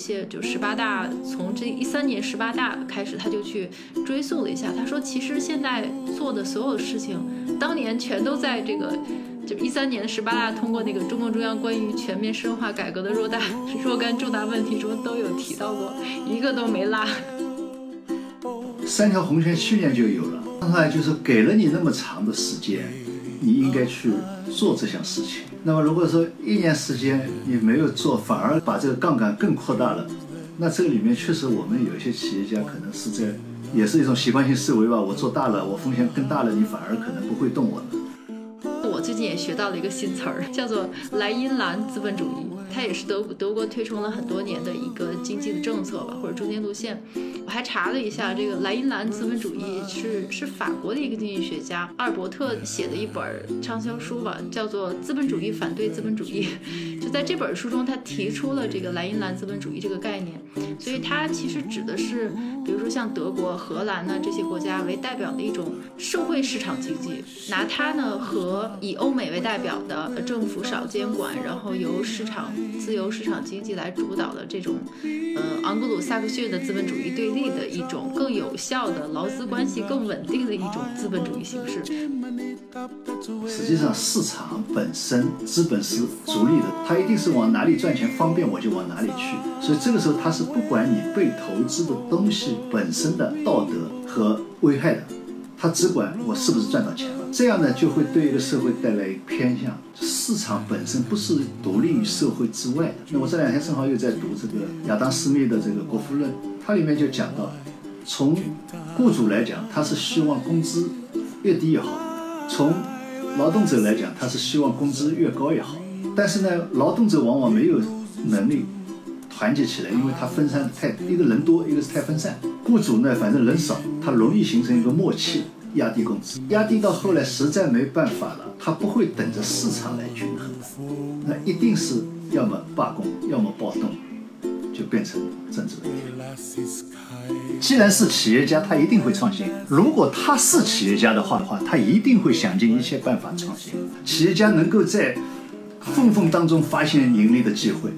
些就十八大，从这一三年十八大开始，他就去追溯了一下。他说，其实现在做的所有事情，当年全都在这个就一三年十八大通过那个中共中央关于全面深化改革的若大若干重大问题中都有提到过，一个都没落。三条红线去年就有了，当然就是给了你那么长的时间，你应该去做这项事情。那么如果说一年时间你没有做，反而把这个杠杆更扩大了，那这个里面确实我们有一些企业家可能是在，也是一种习惯性思维吧。我做大了，我风险更大了，你反而可能不会动我了。我最近也学到了一个新词儿，叫做莱茵兰资本主义。它也是德德国推崇了很多年的一个经济的政策吧，或者中间路线。我还查了一下，这个莱茵兰资本主义是是法国的一个经济学家阿尔伯特写的一本畅销书吧，叫做《资本主义反对资本主义》。就在这本书中，他提出了这个莱茵兰资本主义这个概念。所以它其实指的是，比如说像德国、荷兰呢这些国家为代表的一种社会市场经济，拿它呢和以欧美为代表的政府少监管，然后由市场。自由市场经济来主导的这种，呃，昂格鲁萨克逊的资本主义对立的一种更有效的劳资关系更稳定的一种资本主义形式。实际上，市场本身资本是逐利的，它一定是往哪里赚钱方便我就往哪里去。所以这个时候，它是不管你被投资的东西本身的道德和危害的。它只管我是不是赚到钱了，这样呢就会对一个社会带来偏向。市场本身不是独立于社会之外的。那我这两天正好又在读这个亚当·斯密的这个《国富论》，它里面就讲到，从雇主来讲，他是希望工资越低越好；从劳动者来讲，他是希望工资越高越好。但是呢，劳动者往往没有能力团结起来，因为他分散太，一个人多，一个是太分散。雇主呢，反正人少，他容易形成一个默契，压低工资，压低到后来实在没办法了，他不会等着市场来均衡的，那一定是要么罢工，要么暴动，就变成政治问题。既然是企业家，他一定会创新。如果他是企业家的话的话，他一定会想尽一切办法创新。企业家能够在缝缝当中发现盈利的机会。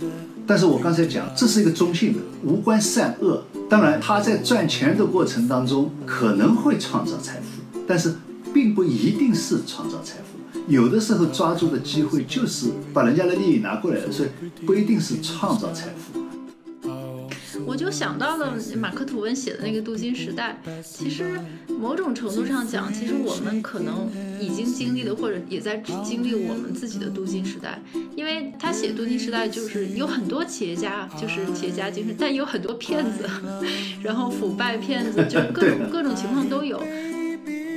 但是我刚才讲，这是一个中性的，无关善恶。当然，他在赚钱的过程当中可能会创造财富，但是并不一定是创造财富。有的时候抓住的机会就是把人家的利益拿过来了，所以不一定是创造财富。我就想到了马克吐温写的那个镀金时代。其实某种程度上讲，其实我们可能已经经历了，或者也在经历我们自己的镀金时代。因为他写镀金时代，就是有很多企业家，就是企业家精神，但有很多骗子，然后腐败骗子，就各种 各种情况都有。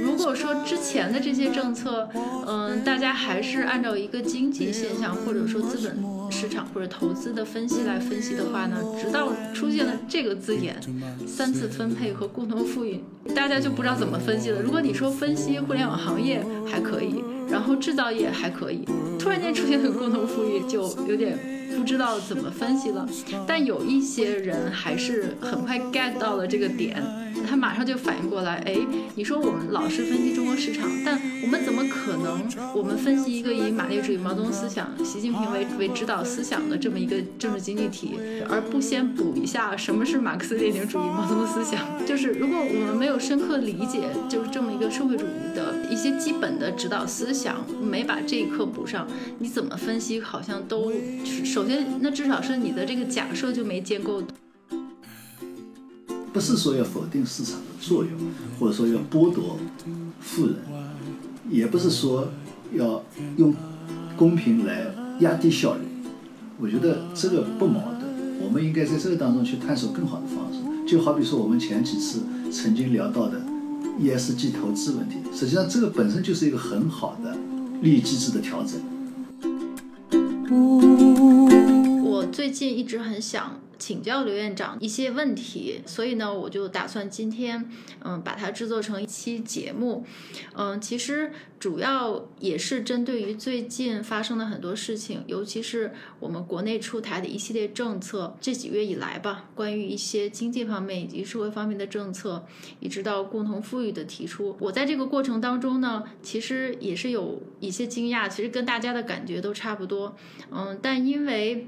如果说之前的这些政策，嗯，大家还是按照一个经济现象或者说资本市场或者投资的分析来分析的话呢，直到出现了这个字眼“三次分配”和“共同富裕”，大家就不知道怎么分析了。如果你说分析互联网行业还可以，然后制造业还可以，突然间出现了共同富裕，就有点不知道怎么分析了。但有一些人还是很快 get 到了这个点。他马上就反应过来，哎，你说我们老是分析中国市场，但我们怎么可能？我们分析一个以马列主义、毛泽东思想、习近平为为指导思想的这么一个 政治经济体，而不先补一下什么是马克思列宁主义、毛泽东思想？就是如果我们没有深刻理解，就是这么一个社会主义的一些基本的指导思想，没把这一课补上，你怎么分析好像都，首先那至少是你的这个假设就没建构。不是说要否定市场的作用，或者说要剥夺富人，也不是说要用公平来压低效率。我觉得这个不矛盾，我们应该在这个当中去探索更好的方式。就好比说我们前几次曾经聊到的 ESG 投资问题，实际上这个本身就是一个很好的利益机制的调整。我最近一直很想。请教刘院长一些问题，所以呢，我就打算今天，嗯，把它制作成一期节目，嗯，其实主要也是针对于最近发生的很多事情，尤其是我们国内出台的一系列政策，这几月以来吧，关于一些经济方面以及社会方面的政策，一直到共同富裕的提出，我在这个过程当中呢，其实也是有一些惊讶，其实跟大家的感觉都差不多，嗯，但因为。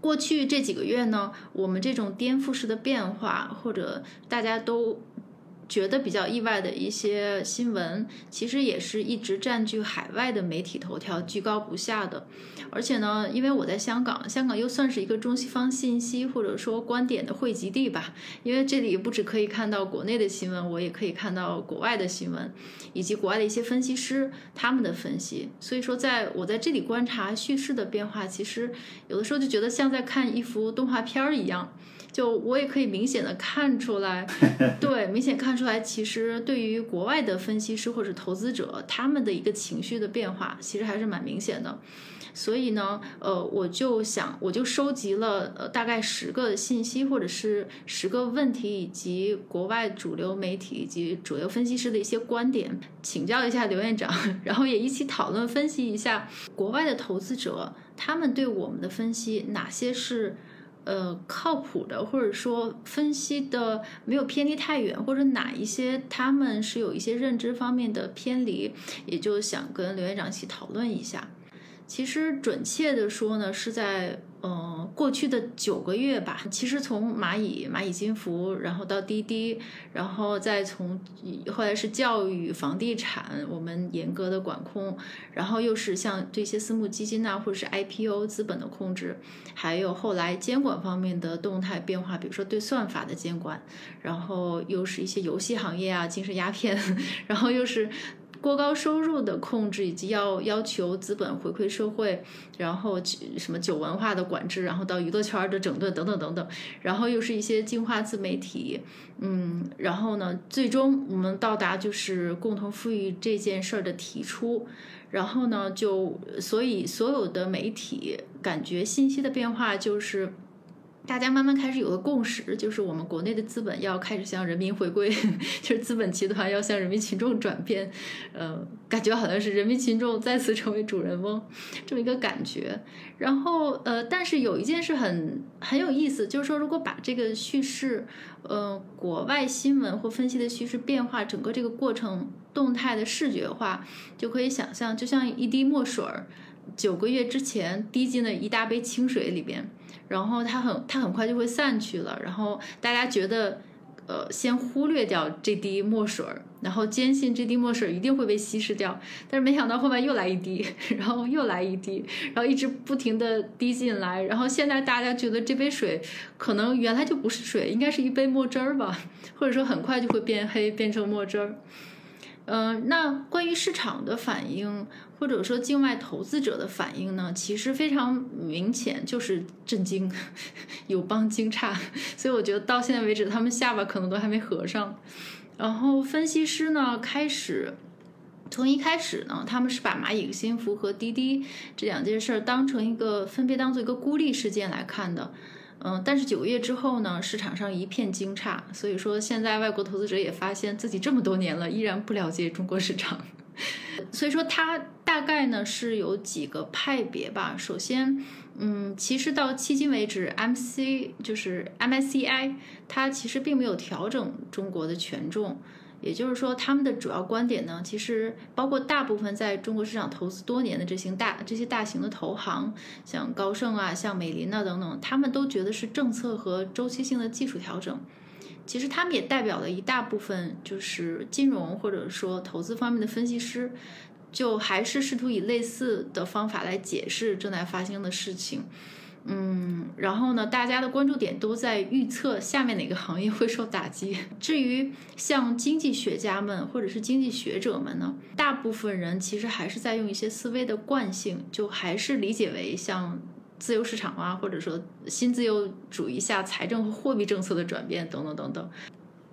过去这几个月呢，我们这种颠覆式的变化，或者大家都。觉得比较意外的一些新闻，其实也是一直占据海外的媒体头条，居高不下的。而且呢，因为我在香港，香港又算是一个中西方信息或者说观点的汇集地吧。因为这里不只可以看到国内的新闻，我也可以看到国外的新闻，以及国外的一些分析师他们的分析。所以说，在我在这里观察叙事的变化，其实有的时候就觉得像在看一幅动画片儿一样。就我也可以明显的看出来，对，明显看出来，其实对于国外的分析师或者投资者，他们的一个情绪的变化，其实还是蛮明显的。所以呢，呃，我就想，我就收集了呃大概十个信息，或者是十个问题，以及国外主流媒体以及主流分析师的一些观点，请教一下刘院长，然后也一起讨论分析一下国外的投资者他们对我们的分析哪些是。呃，靠谱的，或者说分析的没有偏离太远，或者哪一些他们是有一些认知方面的偏离，也就想跟刘院长一起讨论一下。其实准确的说呢，是在。嗯，过去的九个月吧，其实从蚂蚁、蚂蚁金服，然后到滴滴，然后再从后来是教育、房地产，我们严格的管控，然后又是像这些私募基金呐，或者是 IPO 资本的控制，还有后来监管方面的动态变化，比如说对算法的监管，然后又是一些游戏行业啊、精神鸦片，然后又是。过高收入的控制，以及要要求资本回馈社会，然后什么酒文化的管制，然后到娱乐圈的整顿等等等等，然后又是一些净化自媒体，嗯，然后呢，最终我们到达就是共同富裕这件事儿的提出，然后呢，就所以所有的媒体感觉信息的变化就是。大家慢慢开始有了共识，就是我们国内的资本要开始向人民回归，就是资本集团要向人民群众转变，呃，感觉好像是人民群众再次成为主人翁这么一个感觉。然后，呃，但是有一件事很很有意思，就是说，如果把这个叙事，呃，国外新闻或分析的叙事变化，整个这个过程动态的视觉化，就可以想象，就像一滴墨水儿，九个月之前滴进了一大杯清水里边。然后它很，它很快就会散去了。然后大家觉得，呃，先忽略掉这滴墨水儿，然后坚信这滴墨水一定会被稀释掉。但是没想到后面又来一滴，然后又来一滴，然后一直不停的滴进来。然后现在大家觉得这杯水可能原来就不是水，应该是一杯墨汁儿吧，或者说很快就会变黑，变成墨汁儿。嗯，那关于市场的反应，或者说境外投资者的反应呢？其实非常明显，就是震惊，友邦惊诧。所以我觉得到现在为止，他们下巴可能都还没合上。然后分析师呢，开始从一开始呢，他们是把蚂蚁金服和滴滴这两件事儿当成一个分别当做一个孤立事件来看的。嗯，但是九月之后呢，市场上一片惊诧，所以说现在外国投资者也发现自己这么多年了，依然不了解中国市场，所以说它大概呢是有几个派别吧。首先，嗯，其实到迄今为止，MC 就是 MSCI，它其实并没有调整中国的权重。也就是说，他们的主要观点呢，其实包括大部分在中国市场投资多年的这些大这些大型的投行，像高盛啊、像美林啊等等，他们都觉得是政策和周期性的技术调整。其实他们也代表了一大部分，就是金融或者说投资方面的分析师，就还是试图以类似的方法来解释正在发生的事情。嗯，然后呢，大家的关注点都在预测下面哪个行业会受打击。至于像经济学家们或者是经济学者们呢，大部分人其实还是在用一些思维的惯性，就还是理解为像自由市场啊，或者说新自由主义下财政和货币政策的转变等等等等。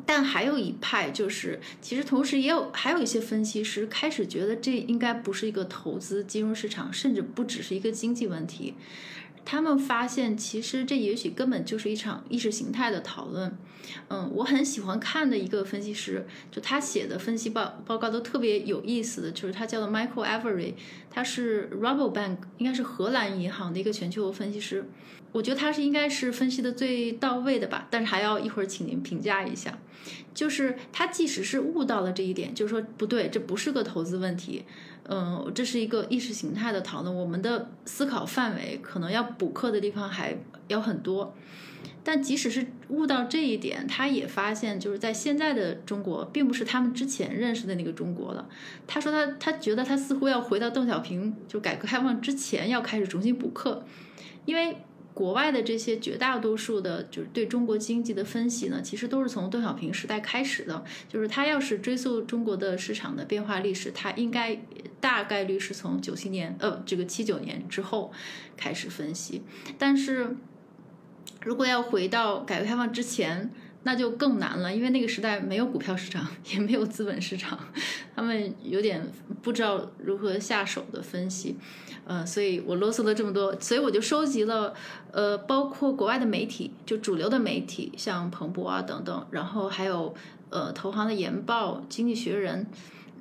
但还有一派就是，其实同时也有还有一些分析师开始觉得这应该不是一个投资金融市场，甚至不只是一个经济问题。他们发现其实这也许根本就是一场意识形态的讨论。嗯，我很喜欢看的一个分析师，就他写的分析报报告都特别有意思的，就是他叫做 Michael Avery，他是 Rabobank 应该是荷兰银行的一个全球分析师。我觉得他是应该是分析的最到位的吧，但是还要一会儿请您评价一下。就是他即使是悟到了这一点，就是说不对，这不是个投资问题，嗯，这是一个意识形态的讨论，我们的思考范围可能要补课的地方还有很多。但即使是悟到这一点，他也发现，就是在现在的中国，并不是他们之前认识的那个中国了。他说他他觉得他似乎要回到邓小平就改革开放之前，要开始重新补课，因为。国外的这些绝大多数的，就是对中国经济的分析呢，其实都是从邓小平时代开始的。就是他要是追溯中国的市场的变化历史，他应该大概率是从九七年，呃，这个七九年之后开始分析。但是如果要回到改革开放之前，那就更难了，因为那个时代没有股票市场，也没有资本市场，他们有点不知道如何下手的分析。呃，所以我啰嗦了这么多，所以我就收集了，呃，包括国外的媒体，就主流的媒体，像彭博啊等等，然后还有呃投行的研报，《经济学人》，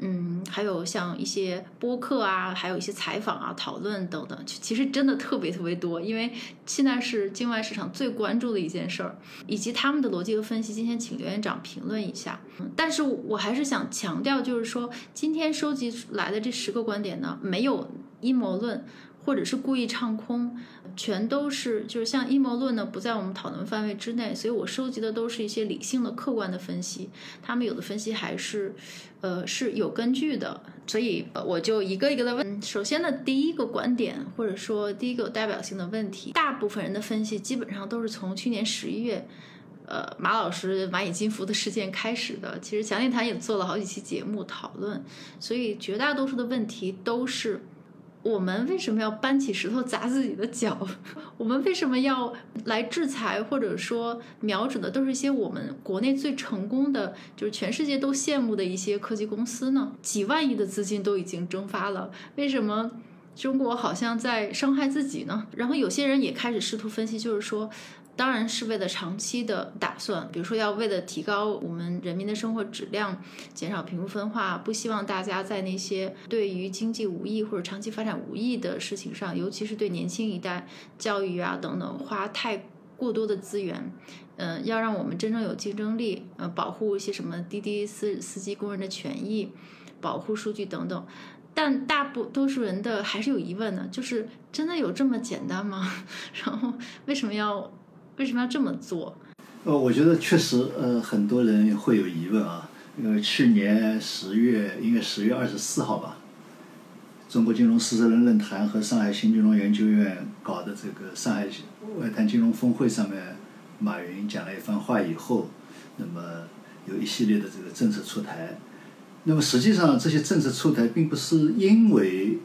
嗯，还有像一些播客啊，还有一些采访啊、讨论等等，其实真的特别特别多，因为现在是境外市场最关注的一件事儿，以及他们的逻辑和分析，今天请刘院长评论一下。嗯但是我还是想强调，就是说今天收集来的这十个观点呢，没有。阴谋论，或者是故意唱空，全都是就是像阴谋论呢，不在我们讨论范围之内，所以我收集的都是一些理性的、客观的分析。他们有的分析还是，呃，是有根据的，所以我就一个一个的问。首先呢，第一个观点或者说第一个有代表性的问题，大部分人的分析基本上都是从去年十一月，呃，马老师蚂蚁金服的事件开始的。其实强烈谈也做了好几期节目讨论，所以绝大多数的问题都是。我们为什么要搬起石头砸自己的脚？我们为什么要来制裁或者说瞄准的都是一些我们国内最成功的，就是全世界都羡慕的一些科技公司呢？几万亿的资金都已经蒸发了，为什么中国好像在伤害自己呢？然后有些人也开始试图分析，就是说。当然是为了长期的打算，比如说要为了提高我们人民的生活质量，减少贫富分化，不希望大家在那些对于经济无益或者长期发展无益的事情上，尤其是对年轻一代教育啊等等花太过多的资源。嗯，要让我们真正有竞争力，呃，保护一些什么滴滴司司机工人的权益，保护数据等等。但大部多数人的还是有疑问的，就是真的有这么简单吗？然后为什么要？为什么要这么做？呃，我觉得确实，呃，很多人会有疑问啊。因为去年十月，应该十月二十四号吧，中国金融四十人论坛和上海新金融研究院搞的这个上海外滩金融峰会上面，马云讲了一番话以后，那么有一系列的这个政策出台。那么实际上，这些政策出台并不是因为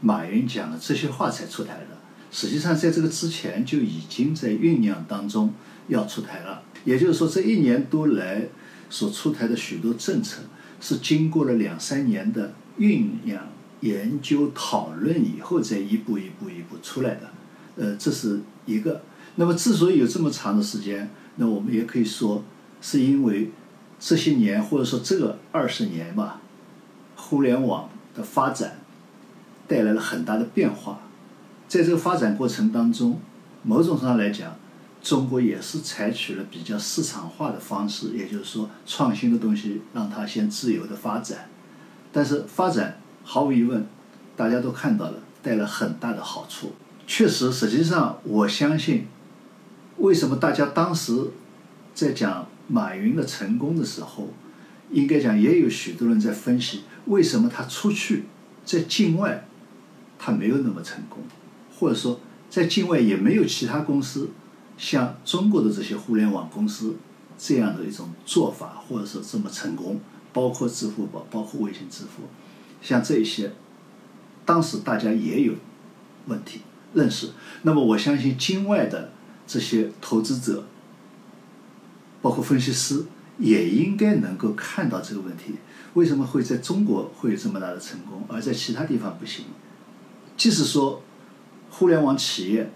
马云讲了这些话才出台的。实际上，在这个之前就已经在酝酿当中要出台了。也就是说，这一年多来所出台的许多政策，是经过了两三年的酝酿、研究、讨论以后，再一步一步一步出来的。呃，这是一个。那么，之所以有这么长的时间，那我们也可以说，是因为这些年或者说这个二十年吧，互联网的发展带来了很大的变化。在这个发展过程当中，某种上来讲，中国也是采取了比较市场化的方式，也就是说，创新的东西让它先自由的发展。但是发展毫无疑问，大家都看到了，带来很大的好处。确实，实际上我相信，为什么大家当时在讲马云的成功的时候，应该讲也有许多人在分析，为什么他出去在境外，他没有那么成功。或者说，在境外也没有其他公司像中国的这些互联网公司这样的一种做法，或者说这么成功，包括支付宝，包括微信支付，像这一些，当时大家也有问题认识。那么我相信境外的这些投资者，包括分析师，也应该能够看到这个问题：为什么会在中国会有这么大的成功，而在其他地方不行？即使说。互联网企业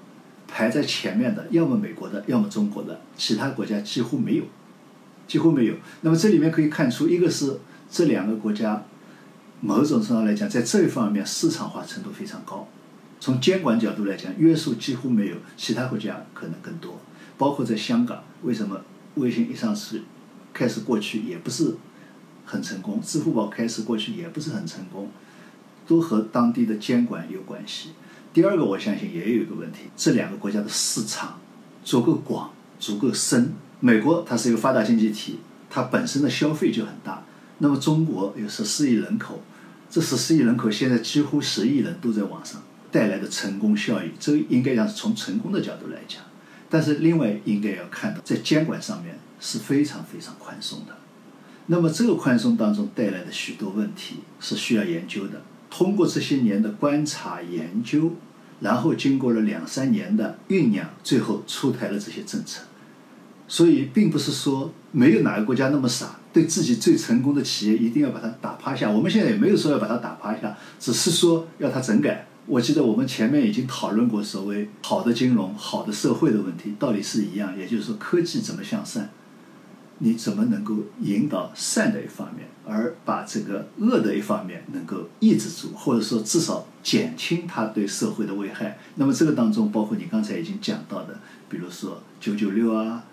排在前面的，要么美国的，要么中国的，其他国家几乎没有，几乎没有。那么这里面可以看出，一个是这两个国家某种程度来讲，在这一方面市场化程度非常高。从监管角度来讲，约束几乎没有，其他国家可能更多。包括在香港，为什么微信一上市开始过去也不是很成功，支付宝开始过去也不是很成功，都和当地的监管有关系。第二个，我相信也有一个问题，这两个国家的市场足够广、足够深。美国它是一个发达经济体，它本身的消费就很大。那么中国有十四亿人口，这十四亿人口现在几乎十亿人都在网上。带来的成功效益，这应该讲是从成功的角度来讲，但是另外应该要看到，在监管上面是非常非常宽松的。那么这个宽松当中带来的许多问题是需要研究的。通过这些年的观察研究，然后经过了两三年的酝酿，最后出台了这些政策。所以并不是说没有哪个国家那么傻，对自己最成功的企业一定要把它打趴下。我们现在也没有说要把它打趴下，只是说要它整改。我记得我们前面已经讨论过所谓好的金融、好的社会的问题，道理是一样。也就是说，科技怎么向善，你怎么能够引导善的一方面，而把这个恶的一方面能够抑制住，或者说至少减轻它对社会的危害。那么这个当中包括你刚才已经讲到的，比如说九九六啊，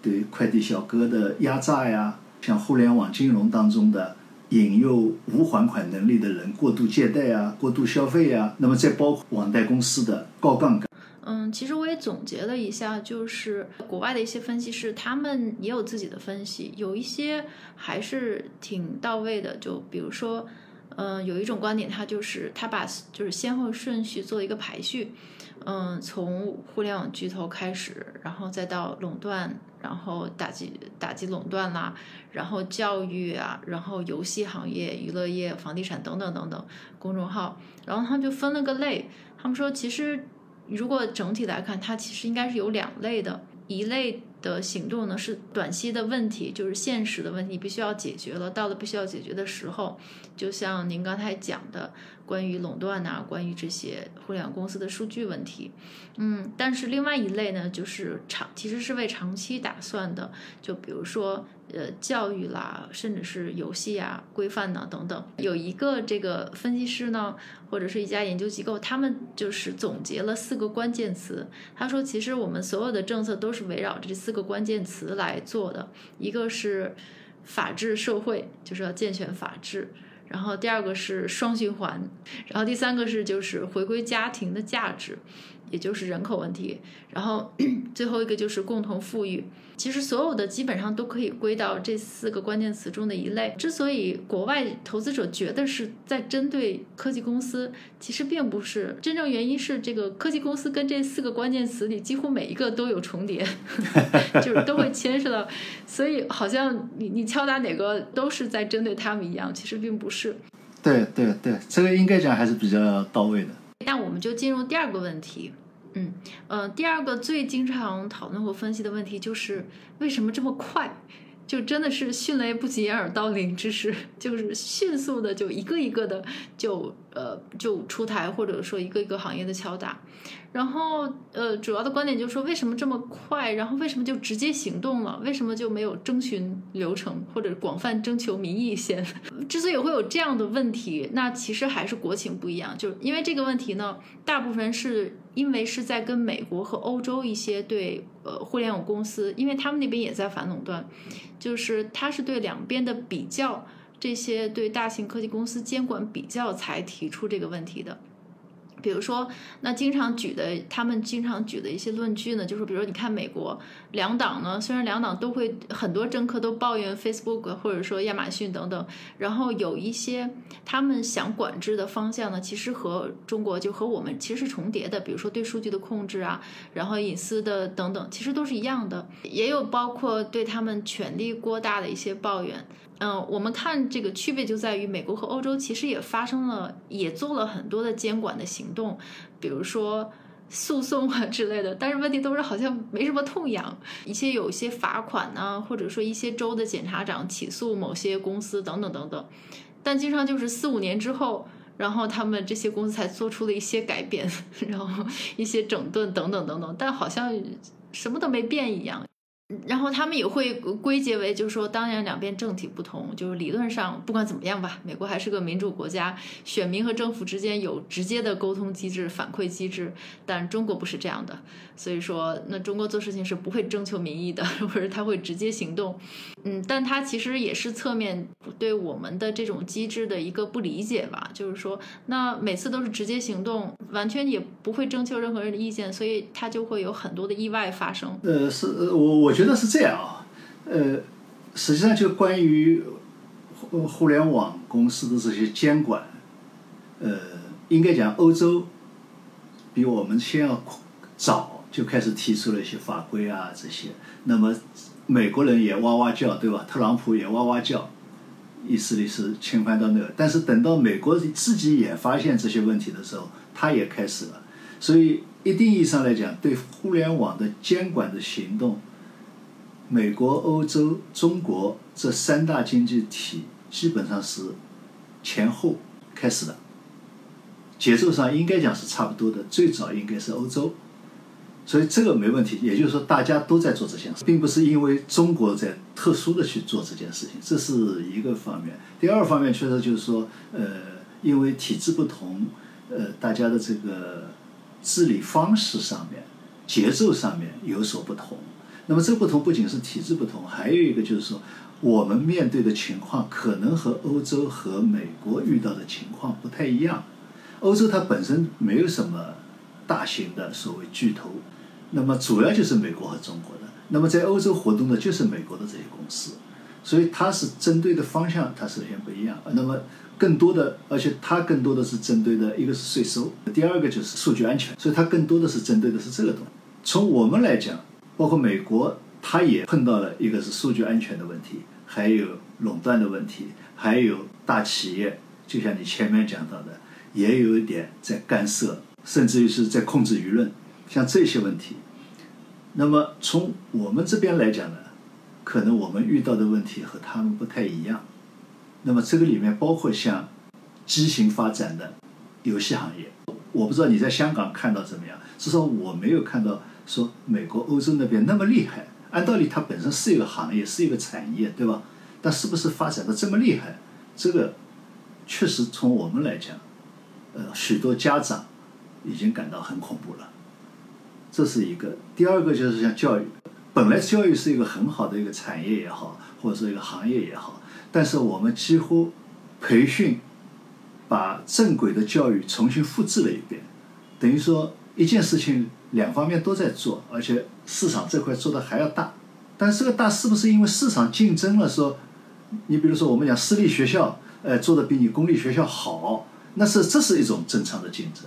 对快递小哥的压榨呀，像互联网金融当中的。引诱无还款能力的人过度借贷啊，过度消费啊，那么再包括网贷公司的高杠杆。嗯，其实我也总结了一下，就是国外的一些分析师，他们也有自己的分析，有一些还是挺到位的。就比如说，嗯，有一种观点，他就是他把就是先后顺序做一个排序。嗯，从互联网巨头开始，然后再到垄断，然后打击打击垄断啦，然后教育啊，然后游戏行业、娱乐业、房地产等等等等，公众号，然后他们就分了个类。他们说，其实如果整体来看，它其实应该是有两类的，一类的行动呢是短期的问题，就是现实的问题，必须要解决了，到了必须要解决的时候，就像您刚才讲的。关于垄断呐，关于这些互联网公司的数据问题，嗯，但是另外一类呢，就是长，其实是为长期打算的，就比如说呃教育啦，甚至是游戏啊规范呐等等。有一个这个分析师呢，或者是一家研究机构，他们就是总结了四个关键词。他说，其实我们所有的政策都是围绕这四个关键词来做的，一个是法治社会，就是要健全法治。然后第二个是双循环，然后第三个是就是回归家庭的价值，也就是人口问题，然后 最后一个就是共同富裕。其实所有的基本上都可以归到这四个关键词中的一类。之所以国外投资者觉得是在针对科技公司，其实并不是真正原因是这个科技公司跟这四个关键词里几乎每一个都有重叠，就是都会牵涉到，所以好像你你敲打哪个都是在针对他们一样，其实并不是。对对对，这个应该讲还是比较到位的。那我们就进入第二个问题。嗯，呃，第二个最经常讨论和分析的问题就是为什么这么快，就真的是迅雷不及掩耳盗铃之势，就是迅速的就一个一个的就呃就出台，或者说一个一个行业的敲打。然后，呃，主要的观点就是说，为什么这么快？然后为什么就直接行动了？为什么就没有征询流程或者广泛征求民意先？之所以会有这样的问题，那其实还是国情不一样。就因为这个问题呢，大部分是因为是在跟美国和欧洲一些对呃互联网公司，因为他们那边也在反垄断，就是他是对两边的比较，这些对大型科技公司监管比较才提出这个问题的。比如说，那经常举的，他们经常举的一些论据呢，就是比如说，你看美国两党呢，虽然两党都会很多政客都抱怨 Facebook 或者说亚马逊等等，然后有一些他们想管制的方向呢，其实和中国就和我们其实是重叠的，比如说对数据的控制啊，然后隐私的等等，其实都是一样的，也有包括对他们权力过大的一些抱怨。嗯，我们看这个区别就在于，美国和欧洲其实也发生了，也做了很多的监管的行动，比如说诉讼啊之类的。但是问题都是好像没什么痛痒，一些有一些罚款呢，或者说一些州的检察长起诉某些公司等等等等。但经常就是四五年之后。然后他们这些公司才做出了一些改变，然后一些整顿等等等等，但好像什么都没变一样。然后他们也会归结为，就是说，当然两边政体不同，就是理论上不管怎么样吧，美国还是个民主国家，选民和政府之间有直接的沟通机制、反馈机制，但中国不是这样的，所以说，那中国做事情是不会征求民意的，或者他会直接行动，嗯，但他其实也是侧面对我们的这种机制的一个不理解吧，就是说，那每次都是直接行动，完全也不会征求任何人的意见，所以他就会有很多的意外发生。呃，是我我觉。得是这样啊，呃，实际上就关于互互联网公司的这些监管，呃，应该讲欧洲比我们先要早就开始提出了一些法规啊这些，那么美国人也哇哇叫，对吧？特朗普也哇哇叫，意思里是侵犯到那个，但是等到美国自己也发现这些问题的时候，他也开始了，所以一定意义上来讲，对互联网的监管的行动。美国、欧洲、中国这三大经济体基本上是前后开始的，节奏上应该讲是差不多的。最早应该是欧洲，所以这个没问题。也就是说，大家都在做这件事，并不是因为中国在特殊的去做这件事情，这是一个方面。第二方面确实就是说，呃，因为体制不同，呃，大家的这个治理方式上面、节奏上面有所不同。那么这不同不仅是体制不同，还有一个就是说，我们面对的情况可能和欧洲和美国遇到的情况不太一样。欧洲它本身没有什么大型的所谓巨头，那么主要就是美国和中国的。那么在欧洲活动的就是美国的这些公司，所以它是针对的方向它首先不一样。那么更多的，而且它更多的是针对的一个是税收，第二个就是数据安全，所以它更多的是针对的是这个东西。从我们来讲。包括美国，它也碰到了一个是数据安全的问题，还有垄断的问题，还有大企业，就像你前面讲到的，也有一点在干涉，甚至于是在控制舆论，像这些问题。那么从我们这边来讲呢，可能我们遇到的问题和他们不太一样。那么这个里面包括像畸形发展的游戏行业，我不知道你在香港看到怎么样，至少我没有看到。说美国、欧洲那边那么厉害，按道理它本身是一个行业，是一个产业，对吧？但是不是发展的这么厉害？这个确实从我们来讲，呃，许多家长已经感到很恐怖了。这是一个。第二个就是像教育，本来教育是一个很好的一个产业也好，或者说一个行业也好，但是我们几乎培训把正轨的教育重新复制了一遍，等于说一件事情。两方面都在做，而且市场这块做的还要大，但这个大是不是因为市场竞争了？说，你比如说我们讲私立学校，呃，做的比你公立学校好，那是这是一种正常的竞争。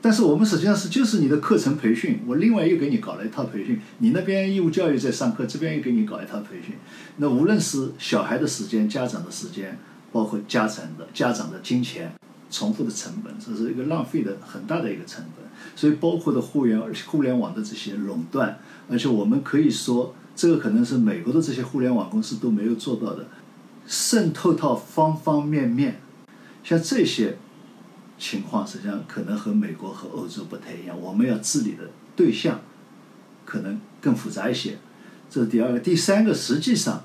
但是我们实际上是就是你的课程培训，我另外又给你搞了一套培训，你那边义务教育在上课，这边又给你搞一套培训。那无论是小孩的时间、家长的时间，包括家长的家长的金钱。重复的成本，这是一个浪费的很大的一个成本，所以包括的互联互联网的这些垄断，而且我们可以说，这个可能是美国的这些互联网公司都没有做到的，渗透到方方面面，像这些情况，实际上可能和美国和欧洲不太一样，我们要治理的对象可能更复杂一些，这是第二个，第三个，实际上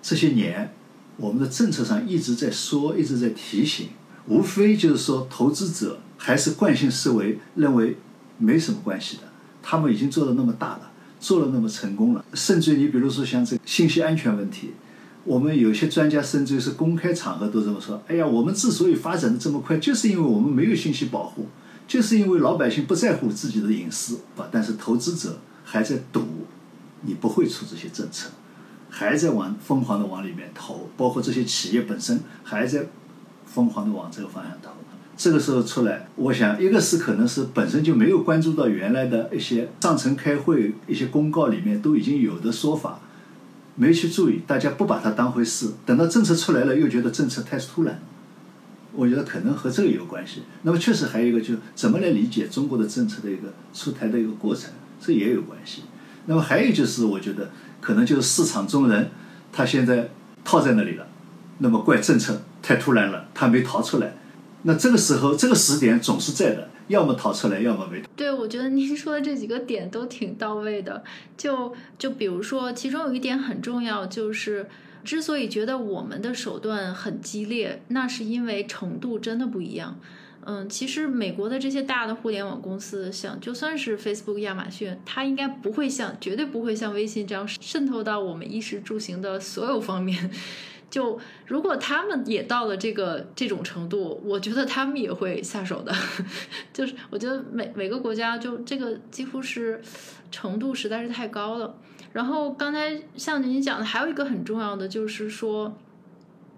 这些年我们的政策上一直在说，一直在提醒。无非就是说，投资者还是惯性思维，认为没什么关系的。他们已经做的那么大了，做了那么成功了，甚至你比如说像这个信息安全问题，我们有些专家甚至于是公开场合都这么说：，哎呀，我们之所以发展的这么快，就是因为我们没有信息保护，就是因为老百姓不在乎自己的隐私。但是投资者还在赌，你不会出这些政策，还在往疯狂的往里面投，包括这些企业本身还在。疯狂的往这个方向投，这个时候出来，我想一个是可能是本身就没有关注到原来的一些上层开会一些公告里面都已经有的说法，没去注意，大家不把它当回事，等到政策出来了又觉得政策太突然，我觉得可能和这个有关系。那么确实还有一个就怎么来理解中国的政策的一个出台的一个过程，这也有关系。那么还有就是我觉得可能就是市场中人他现在套在那里了，那么怪政策。太突然了，他没逃出来，那这个时候这个时点总是在的，要么逃出来，要么没。对，我觉得您说的这几个点都挺到位的。就就比如说，其中有一点很重要，就是之所以觉得我们的手段很激烈，那是因为程度真的不一样。嗯，其实美国的这些大的互联网公司，像就算是 Facebook、亚马逊，它应该不会像，绝对不会像微信这样渗透到我们衣食住行的所有方面。就如果他们也到了这个这种程度，我觉得他们也会下手的。就是我觉得每每个国家就这个几乎是程度实在是太高了。然后刚才像您讲的，还有一个很重要的就是说，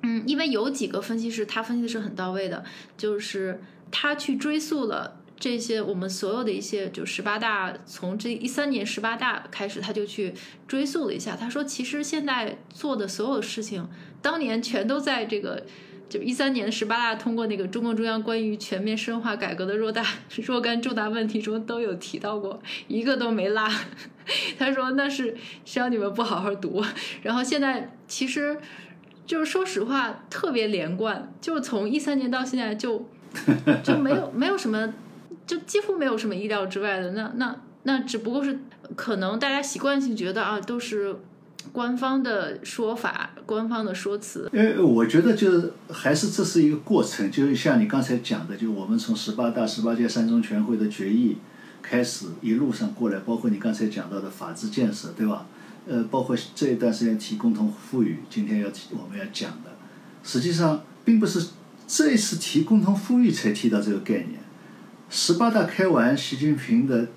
嗯，因为有几个分析师他分析的是很到位的，就是。他去追溯了这些我们所有的一些，就十八大从这一三年十八大开始，他就去追溯了一下。他说，其实现在做的所有事情，当年全都在这个就一三年十八大通过那个中共中央关于全面深化改革的若大 若干重大问题中都有提到过，一个都没落。他说那是谁让你们不好好读。然后现在其实就是说实话特别连贯，就是从一三年到现在就。就没有 没有什么，就几乎没有什么意料之外的。那那那只不过是可能大家习惯性觉得啊，都是官方的说法、官方的说辞。为我觉得就是还是这是一个过程，就是像你刚才讲的，就我们从十八大、十八届三中全会的决议开始一路上过来，包括你刚才讲到的法治建设，对吧？呃，包括这一段时间提共同富裕，今天要提我们要讲的，实际上并不是。这一次提共同富裕才提到这个概念。十八大开完，习近平的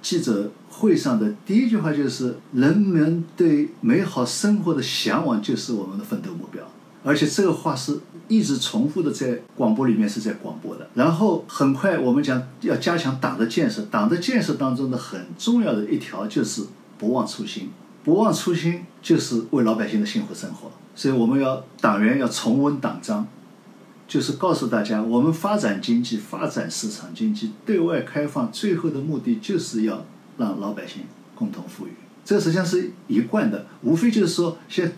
记者会上的第一句话就是：“人们对美好生活的向往就是我们的奋斗目标。”而且这个话是一直重复的在广播里面是在广播的。然后很快我们讲要加强党的建设，党的建设当中的很重要的一条就是不忘初心。不忘初心就是为老百姓的幸福生活。所以我们要党员要重温党章。就是告诉大家，我们发展经济、发展市场经济、对外开放，最后的目的就是要让老百姓共同富裕。这实际上是一贯的，无非就是说，现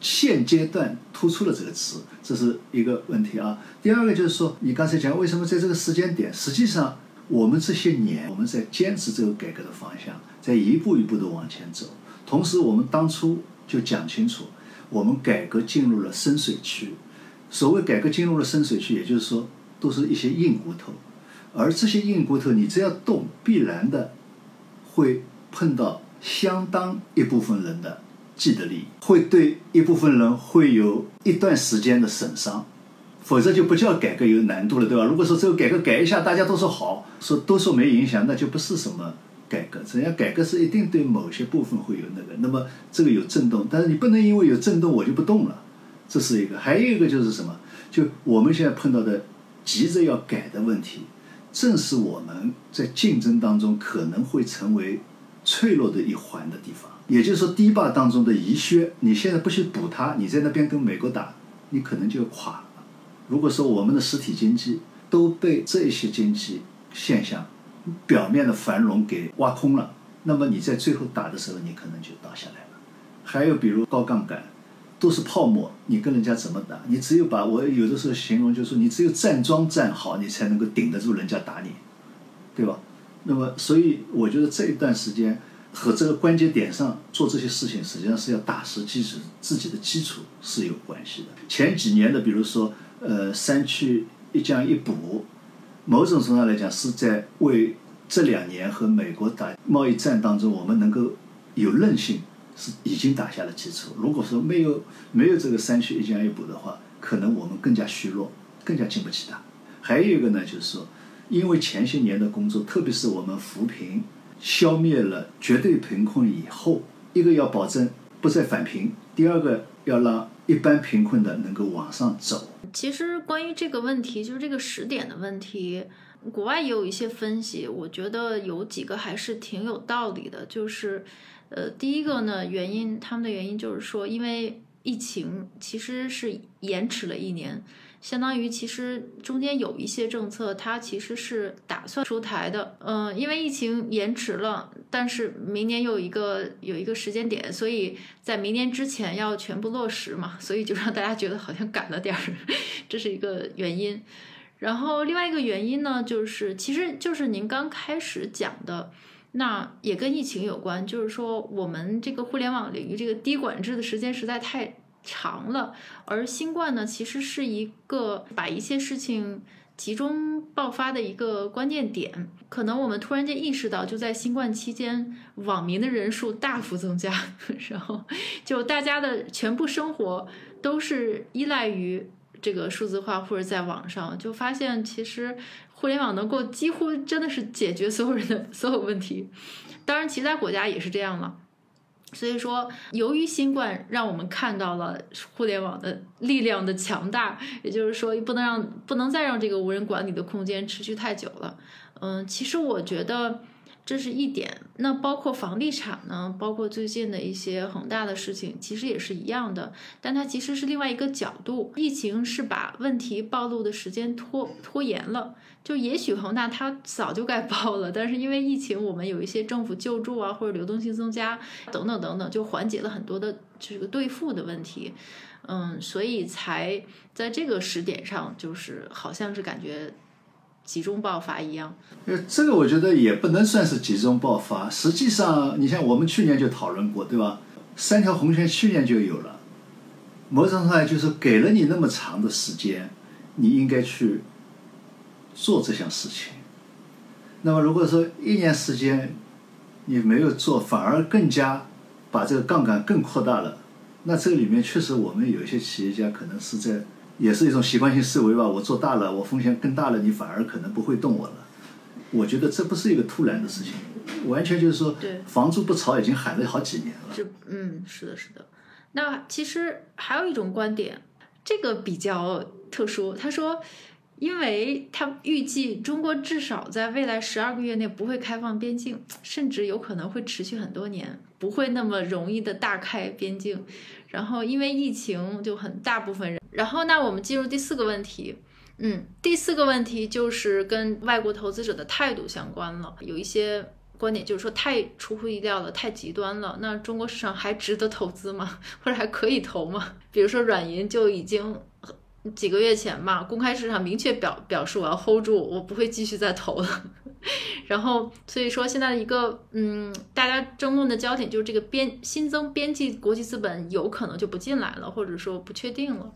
现阶段突出了这个词，这是一个问题啊。第二个就是说，你刚才讲为什么在这个时间点，实际上我们这些年我们在坚持这个改革的方向，在一步一步的往前走。同时，我们当初就讲清楚，我们改革进入了深水区。所谓改革进入了深水区，也就是说，都是一些硬骨头，而这些硬骨头，你只要动，必然的会碰到相当一部分人的既得利益，会对一部分人会有一段时间的损伤，否则就不叫改革有难度了，对吧？如果说这个改革改一下，大家都说好，说都说没影响，那就不是什么改革。只要改革是一定对某些部分会有那个，那么这个有震动，但是你不能因为有震动我就不动了。这是一个，还有一个就是什么？就我们现在碰到的急着要改的问题，正是我们在竞争当中可能会成为脆弱的一环的地方。也就是说，堤坝当中的遗缺，你现在不去补它，你在那边跟美国打，你可能就垮了。如果说我们的实体经济都被这些经济现象表面的繁荣给挖空了，那么你在最后打的时候，你可能就倒下来了。还有比如高杠杆。都是泡沫，你跟人家怎么打？你只有把我有的时候形容，就是说你只有站桩站好，你才能够顶得住人家打你，对吧？那么，所以我觉得这一段时间和这个关节点上做这些事情，实际上是要打实基础，自己的基础是有关系的。前几年的，比如说，呃，三去一降一补，某种程度上来讲，是在为这两年和美国打贸易战当中，我们能够有韧性。是已经打下了基础。如果说没有没有这个三去一降一补的话，可能我们更加虚弱，更加经不起打。还有一个呢，就是说，因为前些年的工作，特别是我们扶贫、消灭了绝对贫困以后，一个要保证不再返贫，第二个要让一般贫困的能够往上走。其实关于这个问题，就是这个时点的问题，国外也有一些分析，我觉得有几个还是挺有道理的，就是。呃，第一个呢，原因他们的原因就是说，因为疫情其实是延迟了一年，相当于其实中间有一些政策，它其实是打算出台的。嗯，因为疫情延迟了，但是明年有一个有一个时间点，所以在明年之前要全部落实嘛，所以就让大家觉得好像赶了点儿，这是一个原因。然后另外一个原因呢，就是其实就是您刚开始讲的，那也跟疫情有关，就是说我们这个互联网领域这个低管制的时间实在太长了，而新冠呢，其实是一个把一些事情。集中爆发的一个关键点，可能我们突然间意识到，就在新冠期间，网民的人数大幅增加，然后就大家的全部生活都是依赖于这个数字化或者在网上，就发现其实互联网能够几乎真的是解决所有人的 所有问题。当然，其他国家也是这样了。所以说，由于新冠，让我们看到了互联网的力量的强大。也就是说，不能让不能再让这个无人管理的空间持续太久了。嗯，其实我觉得。这是一点，那包括房地产呢，包括最近的一些恒大的事情，其实也是一样的。但它其实是另外一个角度，疫情是把问题暴露的时间拖拖延了。就也许恒大它早就该爆了，但是因为疫情，我们有一些政府救助啊，或者流动性增加等等等等，就缓解了很多的这个兑付的问题。嗯，所以才在这个时点上，就是好像是感觉。集中爆发一样，呃，这个我觉得也不能算是集中爆发。实际上，你像我们去年就讨论过，对吧？三条红线去年就有了，某种程度上就是给了你那么长的时间，你应该去做这项事情。那么如果说一年时间你没有做，反而更加把这个杠杆更扩大了，那这个里面确实我们有一些企业家可能是在。也是一种习惯性思维吧。我做大了，我风险更大了，你反而可能不会动我了。我觉得这不是一个突然的事情，完全就是说，房租不炒已经喊了好几年了。就嗯，是的，是的。那其实还有一种观点，这个比较特殊。他说，因为他预计中国至少在未来十二个月内不会开放边境，甚至有可能会持续很多年，不会那么容易的大开边境。然后因为疫情，就很大部分人。然后，那我们进入第四个问题，嗯，第四个问题就是跟外国投资者的态度相关了。有一些观点就是说太出乎意料了，太极端了。那中国市场还值得投资吗？或者还可以投吗？比如说软银就已经几个月前嘛，公开市场明确表表示我要 hold 住，我不会继续再投了。然后，所以说现在的一个嗯，大家争论的焦点就是这个边新增边际国际资本有可能就不进来了，或者说不确定了。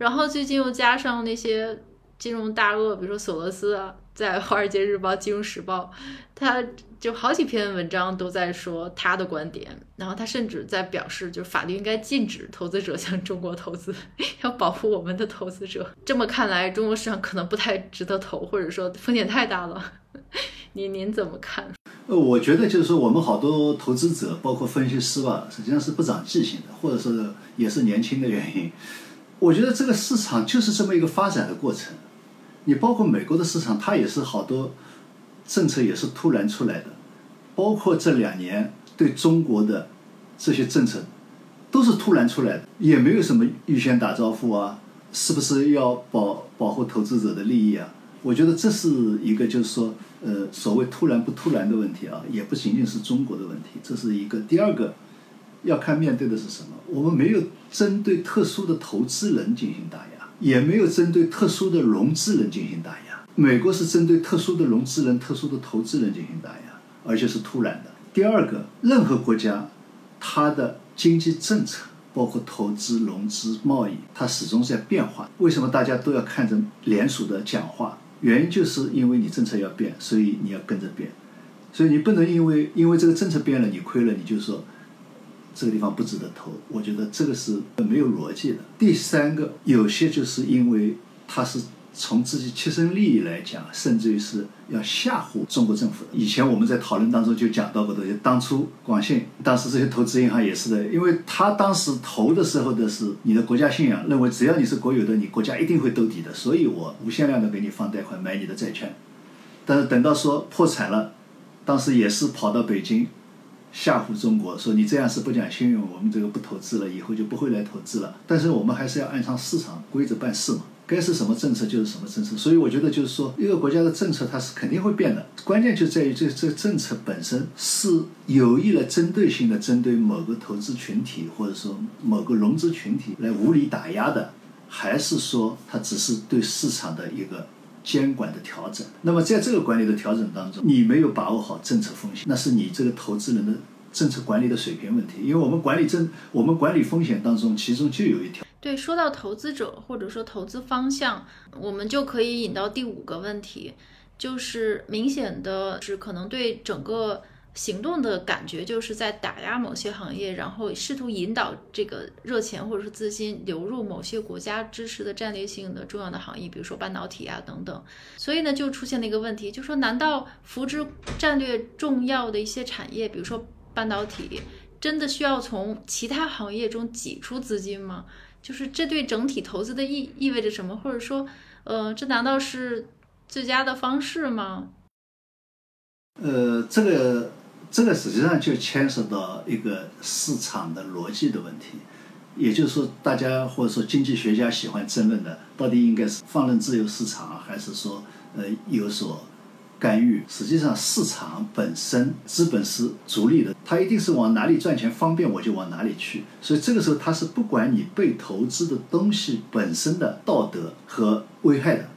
然后最近又加上那些金融大鳄，比如说索罗斯啊，在《华尔街日报》《金融时报》，他就好几篇文章都在说他的观点。然后他甚至在表示，就是法律应该禁止投资者 向中国投资，要保护我们的投资者。这么看来，中国市场可能不太值得投，或者说风险太大了。您您怎么看？呃，我觉得就是说，我们好多投资者，包括分析师吧，实际上是不长记性的，或者说也是年轻的原因。我觉得这个市场就是这么一个发展的过程。你包括美国的市场，它也是好多政策也是突然出来的，包括这两年对中国的这些政策都是突然出来的，也没有什么预先打招呼啊，是不是要保保护投资者的利益啊？我觉得这是一个就是说，呃，所谓突然不突然的问题啊，也不仅仅是中国的问题，这是一个。第二个。要看面对的是什么。我们没有针对特殊的投资人进行打压，也没有针对特殊的融资人进行打压。美国是针对特殊的融资人、特殊的投资人进行打压，而且是突然的。第二个，任何国家，它的经济政策，包括投资、融资、贸易，它始终在变化。为什么大家都要看着联储的讲话？原因就是因为你政策要变，所以你要跟着变。所以你不能因为因为这个政策变了，你亏了，你就说。这个地方不值得投，我觉得这个是没有逻辑的。第三个，有些就是因为他是从自己切身利益来讲，甚至于是要吓唬中国政府的。以前我们在讨论当中就讲到过的，当初广信当时这些投资银行也是的，因为他当时投的时候的是你的国家信仰，认为只要你是国有的，你国家一定会兜底的，所以我无限量的给你放贷款买你的债券。但是等到说破产了，当时也是跑到北京。吓唬中国，说你这样是不讲信用，我们这个不投资了，以后就不会来投资了。但是我们还是要按照市场规则办事嘛，该是什么政策就是什么政策。所以我觉得就是说，一个国家的政策它是肯定会变的，关键就在于这这政策本身是有意了针对性的针对某个投资群体或者说某个融资群体来无理打压的，还是说它只是对市场的一个监管的调整。那么在这个管理的调整当中，你没有把握好政策风险，那是你这个投资人的政策管理的水平问题。因为我们管理政，我们管理风险当中，其中就有一条。对，说到投资者或者说投资方向，我们就可以引到第五个问题，就是明显的是可能对整个。行动的感觉就是在打压某些行业，然后试图引导这个热钱或者是资金流入某些国家支持的战略性的重要的行业，比如说半导体啊等等。所以呢，就出现了一个问题，就说难道扶植战略重要的一些产业，比如说半导体，真的需要从其他行业中挤出资金吗？就是这对整体投资的意意味着什么？或者说，呃，这难道是最佳的方式吗？呃，这个。这个实际上就牵涉到一个市场的逻辑的问题，也就是说，大家或者说经济学家喜欢争论的，到底应该是放任自由市场，还是说呃有所干预？实际上，市场本身资本是逐利的，它一定是往哪里赚钱方便我就往哪里去，所以这个时候它是不管你被投资的东西本身的道德和危害的。